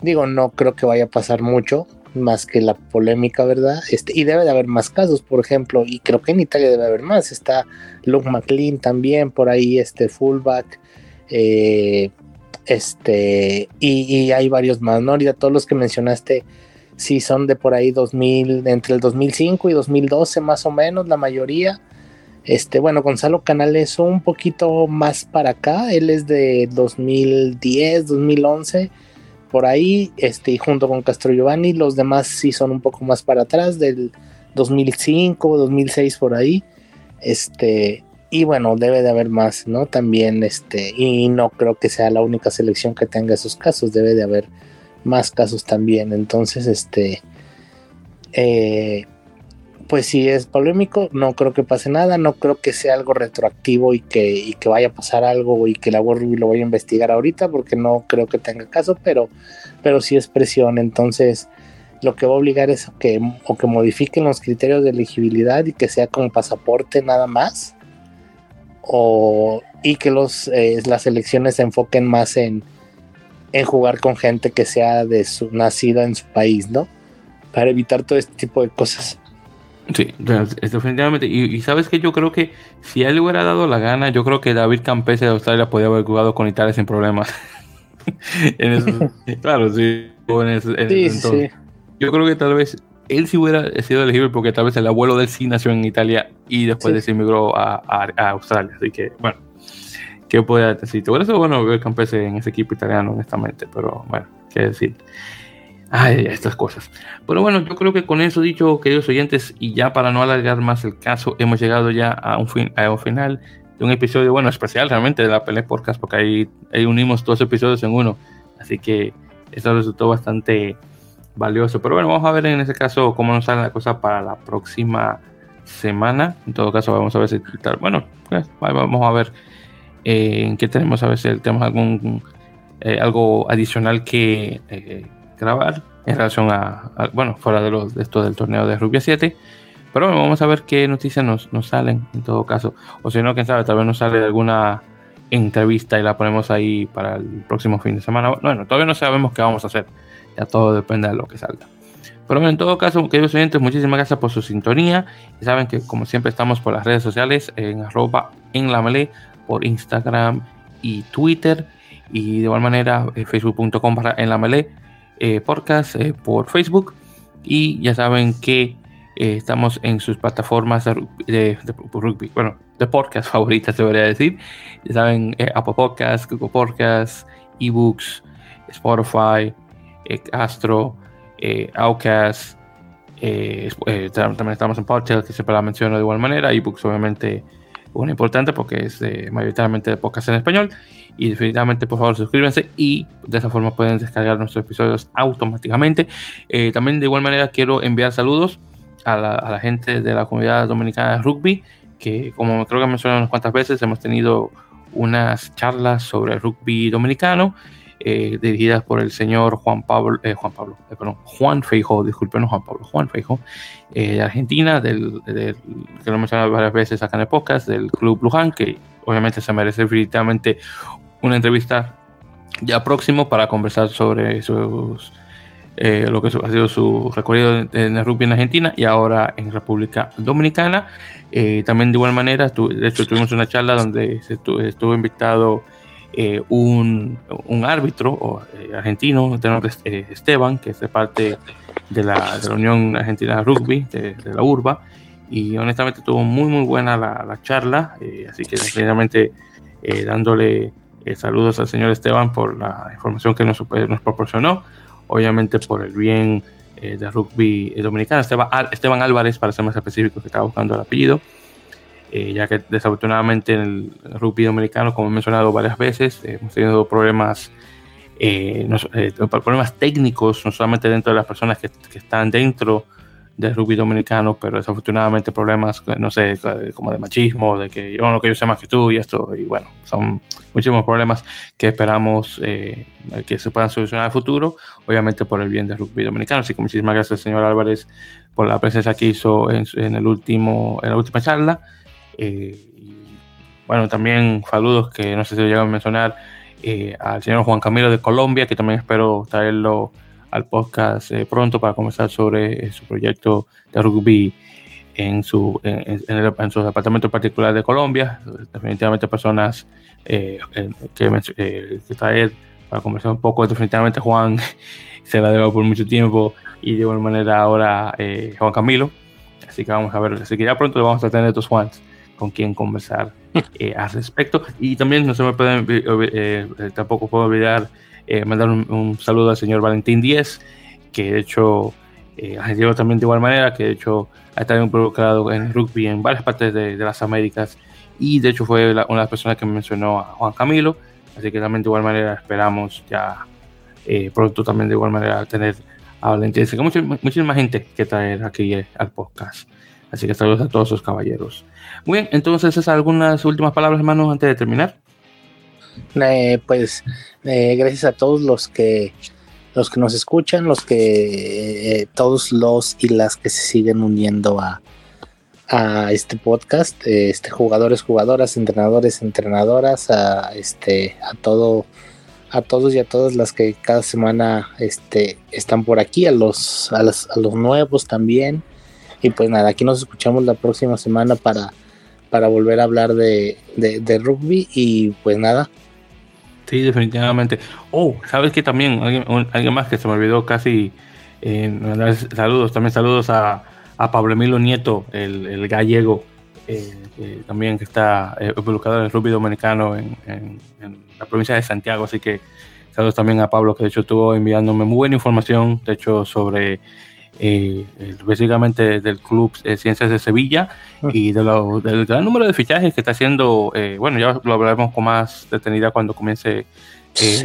digo, no creo que vaya a pasar mucho más que la polémica, ¿verdad? Este, y debe de haber más casos, por ejemplo, y creo que en Italia debe haber más. Está Luke McLean también por ahí, este fullback, eh, este, y, hay varios más, ¿no? Ahorita todos los que mencionaste sí son de por ahí 2000, entre el 2005 y 2012 más o menos, la mayoría. Este, bueno, Gonzalo Canales un poquito más para acá, él es de 2010, 2011, por ahí, este, junto con Castro Giovanni, los demás sí son un poco más para atrás, del 2005, 2006 por ahí, este, y bueno, debe de haber más, ¿no? También, este, y no creo que sea la única selección que tenga esos casos, debe de haber más casos también, entonces, este, eh, pues si es polémico, no creo que pase nada, no creo que sea algo retroactivo y que, vaya a pasar algo y que la World lo vaya a investigar ahorita, porque no creo que tenga caso, pero, pero sí es presión. Entonces, lo que va a obligar es que, o que modifiquen los criterios de elegibilidad y que sea con pasaporte nada más, o, y que los, eh, las elecciones se enfoquen más en, en jugar con gente que sea de su nacida en su país, ¿no? Para evitar todo este tipo de cosas. Sí, definitivamente. Y, sabes que yo creo que si él hubiera dado la gana, yo creo que David Campese de Australia podía haber jugado con Italia sin problemas. claro, sí. sí, Yo creo que tal vez él sí hubiera sido elegible porque tal vez el abuelo de él sí nació en Italia y después de se emigró a, Australia. Así que, bueno, ¿qué puede decir? Hubiera sido bueno ver Campese en ese equipo italiano, honestamente, pero bueno, qué decir. Ay, estas cosas. Pero bueno, yo creo que con eso dicho, queridos oyentes, y ya para no alargar más el caso, hemos llegado ya a un, fin, a un final de un episodio, bueno, especial realmente de la Pelea Podcast, porque ahí, unimos dos episodios en uno. Así que eso resultó bastante valioso. Pero bueno, vamos a ver en ese caso cómo nos sale la cosa para la próxima semana. En todo caso, vamos a ver si bueno, pues, vamos a ver eh, en qué tenemos, a ver si tenemos algún eh, algo adicional que eh, grabar en relación a, bueno, fuera de, los, de esto del torneo de Rugby 7. Pero bueno, vamos a ver qué noticias nos, nos salen en todo caso. O si no, quién sabe, tal vez nos sale alguna entrevista y la ponemos ahí para el próximo fin de semana. Bueno, todavía no sabemos qué vamos a hacer. Ya todo depende de lo que salga. Pero bueno, en todo caso, queridos oyentes, muchísimas gracias por su sintonía. Y saben que como siempre estamos por las redes sociales en arroba en la melee, por Instagram y Twitter. Y de igual manera, eh, facebook.com para en la melee eh, podcast eh, por Facebook. Y ya saben que eh, estamos en sus plataformas de, rugby, bueno, de podcast favoritas, debería decir. Ya saben, Apple Podcasts, Google Podcasts, eBooks, Spotify, Astro, Outcast. también estamos en Podcast, que siempre la menciono de igual manera. eBooks, obviamente, una importante porque es mayoritariamente de podcast en español. Y definitivamente, por favor, suscríbanse y de esa forma pueden descargar nuestros episodios automáticamente. Eh, también de igual manera quiero enviar saludos a la, gente de la comunidad dominicana de rugby, que como creo que mencioné unas cuantas veces, hemos tenido unas charlas sobre rugby dominicano. Eh, dirigidas por el señor Juan Pablo, eh, Juan Pablo, perdón, Juan Feijo, disculpen, Juan Pablo, Juan Feijo, de Argentina, del, que lo he mencionado varias veces acá en el podcast, del Club Luján, que obviamente se merece definitivamente una entrevista ya próximo para conversar sobre sus, eh, lo que ha sido su recorrido en el rugby en Argentina y ahora en República Dominicana. Eh, también de igual manera, de hecho tuvimos una charla donde estuvo, invitado eh, un, un, árbitro argentino de nombre Esteban, que es de parte de la, de la Unión Argentina de Rugby, de, la URBA, y honestamente estuvo muy muy buena la, la charla, así que realmente dándole eh, saludos al señor Esteban por la información que nos, nos proporcionó, obviamente por el bien eh, de rugby dominicano. Esteban, Esteban, Álvarez, para ser más específico, que estaba buscando el apellido, eh, ya que desafortunadamente en el rugby dominicano, como he mencionado varias veces, hemos tenido problemas. problemas técnicos, no solamente dentro de las personas que, que están dentro del rugby dominicano, pero desafortunadamente problemas, no sé, como de machismo, de que yo no que yo sé más que tú y esto, y bueno, son muchísimos problemas que esperamos eh, que se puedan solucionar en el futuro, obviamente por el bien del rugby dominicano. Así que muchísimas gracias, señor Álvarez, por la presencia que hizo en, el último, en la última charla. Eh, bueno, también saludos que no sé si lo llegan a mencionar eh, al señor Juan Camilo de Colombia, que también espero traerlo al podcast eh, pronto para conversar sobre eh, su proyecto de rugby en su, en, en, su departamento particular de Colombia. Definitivamente personas eh, que, que traer para conversar un poco. Definitivamente Juan se la debo por mucho tiempo y de igual manera ahora Juan Camilo. Así que vamos a ver, así que ya pronto vamos a tener estos Juans con quien conversar al respecto. Y también no se me pueden, tampoco puedo olvidar eh, mandar un, saludo al señor Valentín Díez, que de hecho eh, argentino también de igual manera, que de hecho ha estado involucrado en rugby en varias partes de, las Américas y de hecho fue una de las personas que mencionó a Juan Camilo, así que también de igual manera esperamos ya eh, pronto también de igual manera tener a Valentín, que mucha, muchísima gente que traer aquí eh, al podcast. Así que saludos a todos los caballeros. Muy bien, entonces esas algunas últimas palabras, hermanos, antes de terminar. Eh, pues eh, gracias a todos los que los que nos escuchan, los que eh, todos los y las que se siguen uniendo a, a este podcast, este jugadores, jugadoras, entrenadores, entrenadoras, a este a todo a todos y a todas las que cada semana este están por aquí, a los a los, a los nuevos también. Y pues nada, aquí nos escuchamos la próxima semana para para volver a hablar de, de, rugby y pues nada. Sí, definitivamente. Oh, sabes que también alguien, más que se me olvidó casi eh, saludos, también saludos a, a Pablo Emilio Nieto, el, gallego, eh, también que está eh, involucrado en el rugby dominicano en, en, la provincia de Santiago, así que saludos también a Pablo que de hecho estuvo enviándome muy buena información, de hecho sobre eh, básicamente del club eh, Ciencias de Sevilla ah. y de del gran número de fichajes que está haciendo, eh, bueno, ya lo hablaremos con más detenida cuando comience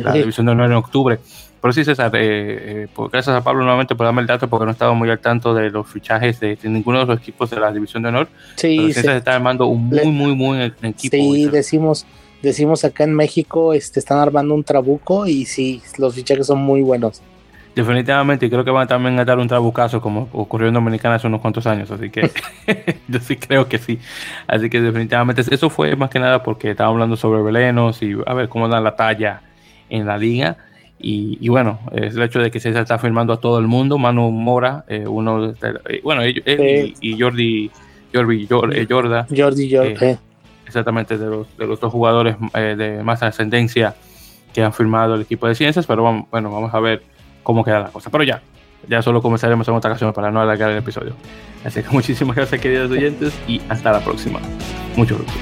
la división de honor en octubre. Pero sí, César, pues, gracias a Pablo nuevamente por darme el dato porque no estaba muy al tanto de los fichajes de, ninguno de los equipos de la división de honor. Sí, pero se está armando un muy, muy, muy equipo. Sí, decimos, decimos acá en México, este, están armando un trabuco y sí, los fichajes son muy buenos. Definitivamente, y creo que van también a dar un trabucazo como ocurrió en Dominicana hace unos cuantos años, así que yo sí creo que sí. Así que definitivamente eso fue más que nada porque estaba hablando sobre velenos y a ver cómo dan la talla en la liga. Y, bueno, es el hecho de que se está firmando a todo el mundo. Manu Mora, eh, uno de, eh, bueno, él, y, Jordi, Jordi, eh, Jorda. Jordi, Jordi. exactamente, de los, de los dos jugadores de más ascendencia que han firmado el equipo de ciencias, pero vamos, bueno, vamos a ver cómo queda la cosa. Pero ya, ya solo comenzaremos en otra ocasión para no alargar el episodio. Así que muchísimas gracias queridos oyentes y hasta la próxima. Mucho gusto.